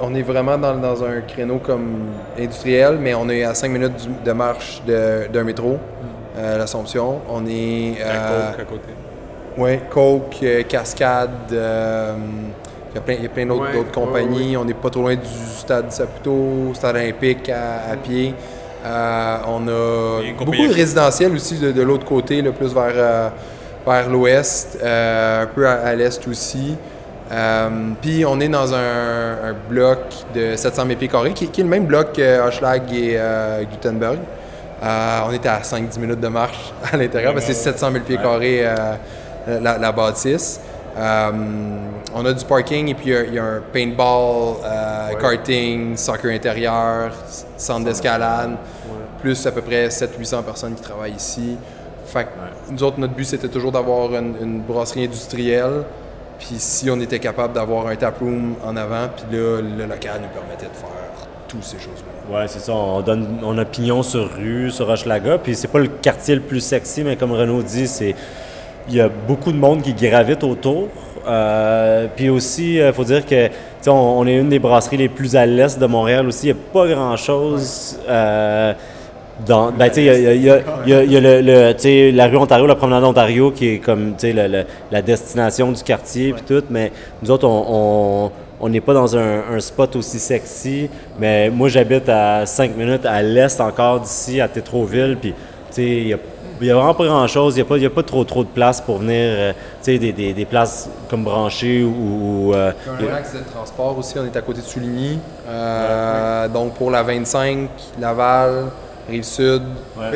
on est vraiment dans, dans un créneau comme industriel, mais on est à 5 minutes du- de marche d'un métro, euh, l'Assomption. On est... Un euh, Coke à côté. Oui, Coke, euh, Cascade, euh, il y a plein, il y a plein d'autres Ouais, d'autres ouais, compagnies. On n'est pas trop loin du stade Saputo, stade olympique à, à pied. Euh, on a beaucoup de résidentiels aussi de, de l'autre côté, là, plus vers, vers l'ouest, un peu à, à l'est aussi. Euh, Puis on est dans un, un bloc de 700 000 pieds carrés, qui, qui est le même bloc que Hochelag et euh, Gutenberg. Euh, on était à 5-10 minutes de marche à l'intérieur, parce que c'est 700 000 pieds carrés euh, la, la bâtisse. On a du parking et puis il y a- il y, a un paintball, euh, karting, soccer intérieur, centre d'escalade, plus à peu près 700-800 personnes qui travaillent ici. Fait que nous autres, notre but, c'était toujours d'avoir une, une brasserie industrielle. Puis si on était capable d'avoir un taproom en avant, puis là, le local nous permettait de faire toutes ces choses-là. Ouais, c'est ça. On donne, on a pignon sur rue, sur Hochelaga, puis c'est pas le quartier le plus sexy, mais comme Renaud dit, c'est il y a beaucoup de monde qui gravite autour. Euh, puis aussi, il faut dire que on, on est une des brasseries les plus à l'est de Montréal aussi. Il n'y a pas grand-chose. euh, dans, ben, tu sais, il y a, y a- y a- y a- le, la rue Ontario, la promenade Ontario, qui est comme tu sais, le- le- la destination du quartier, puis tout. Mais nous autres, on- n'est pas dans un, un spot aussi sexy. Mais moi, j'habite à 5 minutes à l'est encore d'ici, à Tétroville. Puis, tu sais, il n'y a vraiment pas grand-chose. Il n'y a, pas- trop, trop de place pour venir, euh, tu sais, des, des- des places comme branchées ou... ou, euh, Un axe de transport aussi, on est à côté de Souligny. Euh, Donc pour la 25, Laval, Rive-Sud,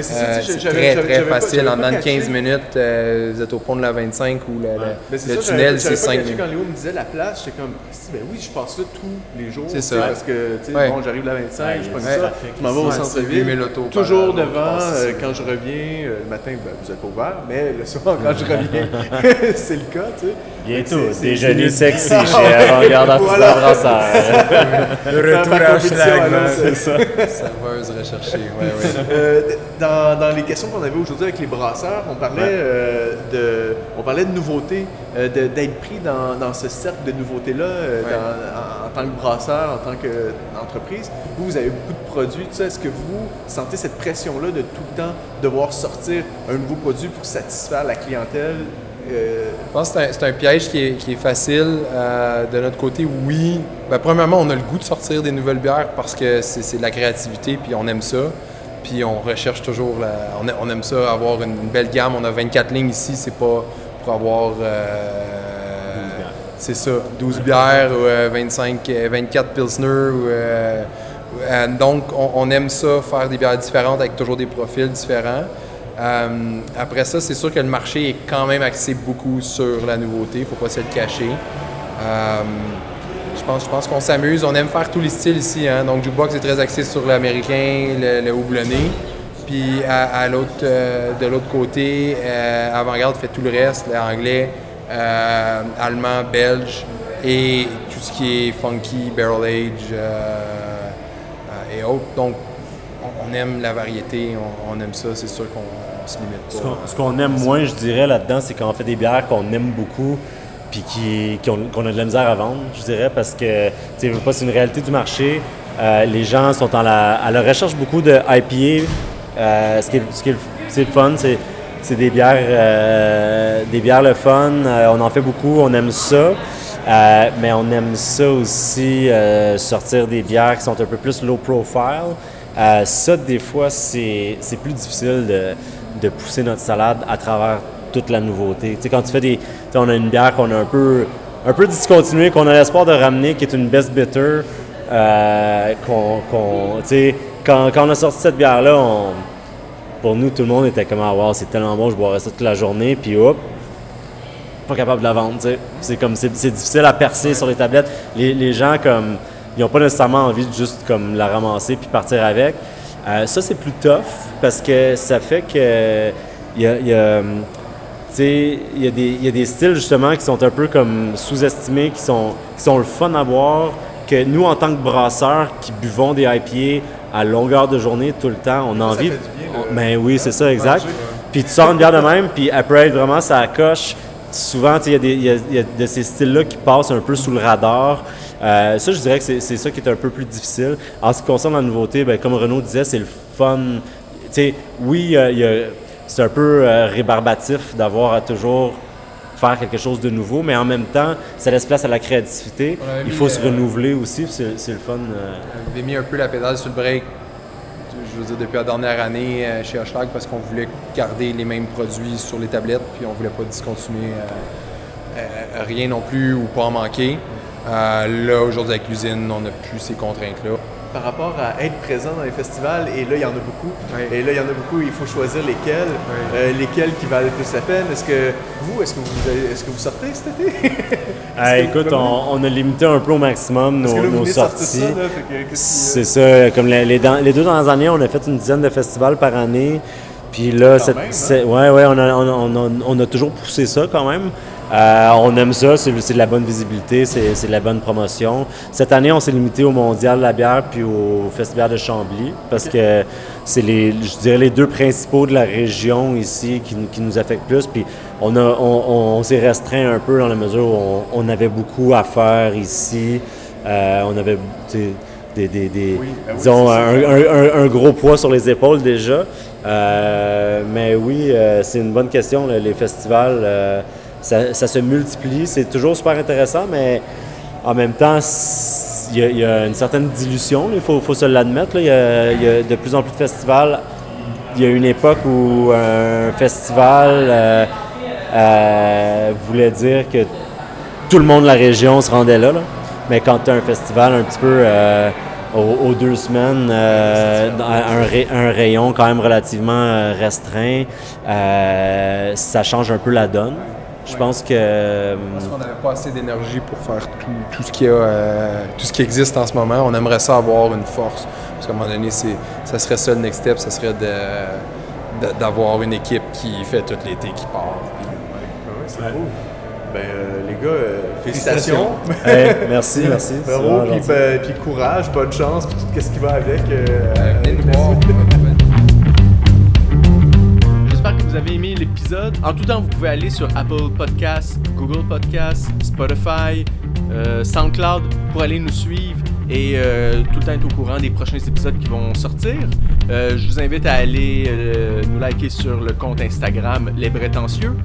c'est euh, c'est très très pas- facile. En dedans de catché. 15 minutes, euh, vous êtes au pont de la 25 ou le, le- Mais c'est le ça, tunnel, c'est j'avais pas 5 catché minutes. Quand Léo me disait la place, j'étais comme, ben oui, je passe là tous les jours. C'est ça. Parce que, tu sais, Ouais. bon, j'arrive la 25, je prends Ouais. ça, je m'en vais au centre-ville. c'est 8000 autos par Toujours devant, euh, quand je reviens, le matin, ben, vous êtes pas ouvert, mais le soir, quand je reviens, c'est le cas, tu sais. Bientôt, déjeuner c'est- sexy Ah, chez. Avant-Garde Artisan. Le retour à man. c'est ça. Serveuse recherchée. Euh, dans, dans les questions qu'on avait aujourd'hui avec les brasseurs, on parlait, Ouais. euh, de, on parlait de nouveautés, euh, de- d'être pris dans, dans ce cercle de nouveautés-là euh, Ouais. dans- en, en tant que brasseur, en tant qu'entreprise. Vous, vous avez beaucoup de produits. Est-ce que vous sentez cette pression-là de tout le temps devoir sortir un nouveau produit pour satisfaire la clientèle? Euh, Je pense que c'est un, piège qui est, qui est facile. Euh, de notre côté, oui. Ben, premièrement, on a le goût de sortir des nouvelles bières parce que c'est de la créativité, puis on aime ça. Puis on recherche toujours, la, on, a- on aime ça, avoir une, une belle gamme. On a 24 lignes ici, c'est pas pour avoir... euh, c'est ça, 12 bières ou euh, 25, euh, 24 Pilsner. Ou, euh, euh, donc, on, on aime ça, faire des bières différentes avec toujours des profils différents. Euh, après ça, c'est sûr que le marché est quand même axé beaucoup sur la nouveauté, il ne faut pas se le cacher. Euh, je pense, je pense qu'on s'amuse, on aime faire tous les styles ici. Hein? Donc, Jukebox est très axé sur l'américain, le, le houblonné. Puis à, euh, de l'autre côté, Avant-Garde fait tout le reste, l'anglais, allemand, belge et tout ce qui est funky, barrel age et autres. Donc, on, aime la variété, on, on aime ça, c'est sûr qu'on on se limite Ce pas. qu'on- Ce qu'on aime moins, je dirais, là-dedans, c'est qu'on fait des bières qu'on aime beaucoup puis qui, qu'on a de la misère à vendre, je dirais, parce que, tu sais, c'est une réalité du marché. Euh, les gens sont en la, à la recherche beaucoup de IPA. Euh, ce qui est, ce qui est le- c'est le fun, c'est, c'est des bières, euh, des bières le fun. Euh, on en fait beaucoup, on aime ça. Euh, mais on aime ça aussi, sortir des bières qui sont un peu plus low profile. Ça, des fois, c'est, c'est plus difficile de, de pousser notre salade à travers toute la nouveauté. Tu sais, quand tu fais des. on a une bière qu'on a un peu, un peu discontinuée, qu'on a l'espoir de ramener, qui est une best bitter. euh, quand, quand on a sorti cette bière-là, pour nous, tout le monde était comme Ah, wow, c'est tellement bon, je boirais ça toute la journée, puis hop, pas capable de la vendre. C'est comme c'est difficile à percer sur les tablettes. Les, les gens comme ils n'ont pas nécessairement envie de juste comme la ramasser puis partir avec. Euh, ça c'est plus tough parce que ça fait que il y a, il y a, hum, il y, a des- y a des styles justement qui sont un peu comme sous-estimés, qui sont, qui sont le fun à boire, que nous en tant que brasseurs qui buvons des IPA à longueur de journée tout le temps, on a envie. bien, on- ben oui, c'est ça, exact. manger. Puis tu sors une bière de même, puis après vraiment ça coche. Souvent, il y a y a de ces styles-là qui passent un peu sous le radar. Euh, ça, je dirais que c'est ça qui est un peu plus difficile. En ce qui concerne la nouveauté, ben, comme Renaud disait, c'est le fun. Tu sais, oui, euh, c'est un peu euh, rébarbatif d'avoir à toujours faire quelque chose de nouveau, mais en même temps, ça laisse place à la créativité. Il faut se euh, renouveler aussi, c'est le fun. On avait mis un peu la pédale sur le break, je veux dire, depuis la dernière année euh, chez Hochelag parce qu'on voulait garder les mêmes produits sur les tablettes, puis on voulait pas discontinuer euh, euh, rien non plus ou pas en manquer. Euh, là, aujourd'hui, avec l'usine, on n'a plus ces contraintes-là. par rapport à être présent dans les festivals, et là, il y en a beaucoup. Et là, il y en a beaucoup, il faut choisir lesquels, euh, lesquels qui valent le plus la peine. Est-ce que vous, est-ce que vous, avez- est-ce que vous sortez cet été? Ah, écoute, on, on a limité un peu au maximum nos, que là, sorties. ça, C'est ça, comme les, les, dans- les deux dernières années, on a fait une dizaine de festivals par année. Puis là, Quand cette- même, hein? ouais, ouais, on a, on, a- on a- on a toujours poussé ça quand même. Euh, on aime ça, c'est de la bonne visibilité, c'est de la bonne promotion. Cette année, on s'est limité au Mondial de la bière puis au Festival de Chambly parce que c'est les, je dirais, les deux principaux de la région ici qui, nous- qui nous affectent plus. Puis on, a, on, on- on s'est restreint un peu dans la mesure où on, on avait beaucoup à faire ici. Euh, on avait des, des, des- ben oui, disons, c'est un, un- un- un gros poids sur les épaules déjà. Euh, mais oui, c'est une bonne question. les festivals, ça, se multiplie. C'est toujours super intéressant, mais en même temps, il y, a- une certaine dilution. Il faut, se l'admettre. Il y, a, de plus en plus de festivals. Il y a une époque où un festival euh, euh, voulait dire que tout le monde de la région se rendait là. Mais quand tu as un festival un petit peu euh, aux, deux semaines, un, un rayon quand même relativement restreint, ça change un peu la donne. Je pense que. euh, Parce qu'on n'avait pas assez d'énergie pour faire tout, tout ce qui a, euh, tout ce qui existe en ce moment. On aimerait ça avoir une force. Parce qu'à un moment donné, c'est, ça serait ça le next step, ça serait de, de- d'avoir une équipe qui fait tout l'été qui part. c'est cool. Ben, euh, les gars, euh, félicitations. Hey, merci, merci. Bravo, puis, ben, puis courage, bonne chance, puis tout ce qui va avec. euh, vous avez aimé l'épisode. En tout temps, vous pouvez aller sur Apple Podcasts, Google Podcasts, Spotify, euh, SoundCloud pour aller nous suivre et euh, tout le temps être au courant des prochains épisodes qui vont sortir. Euh, je vous invite à aller nous liker sur le compte Instagram Les Bretencieux.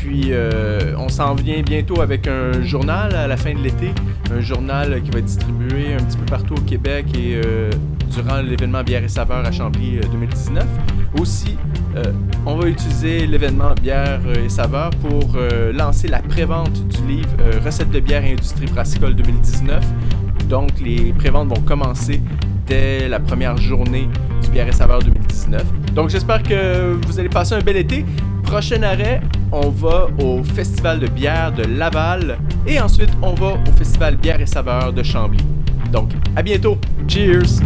Puis euh, on s'en vient bientôt avec un journal à la fin de l'été, un journal qui va être distribué un petit peu partout au Québec et euh, durant l'événement Bière et Saveur à Chambly euh, 2019. Aussi, euh, on va utiliser l'événement Bière et Saveur pour lancer la prévente du livre Recettes de bière et industrie brassicole 2019. Donc, les préventes vont commencer la première journée du Bière et Saveur 2019. Donc, j'espère que vous allez passer un bel été. Prochain arrêt, on va au Festival de bière de Laval et ensuite on va au Festival Bière et Saveur de Chambly. Donc, à bientôt. Cheers!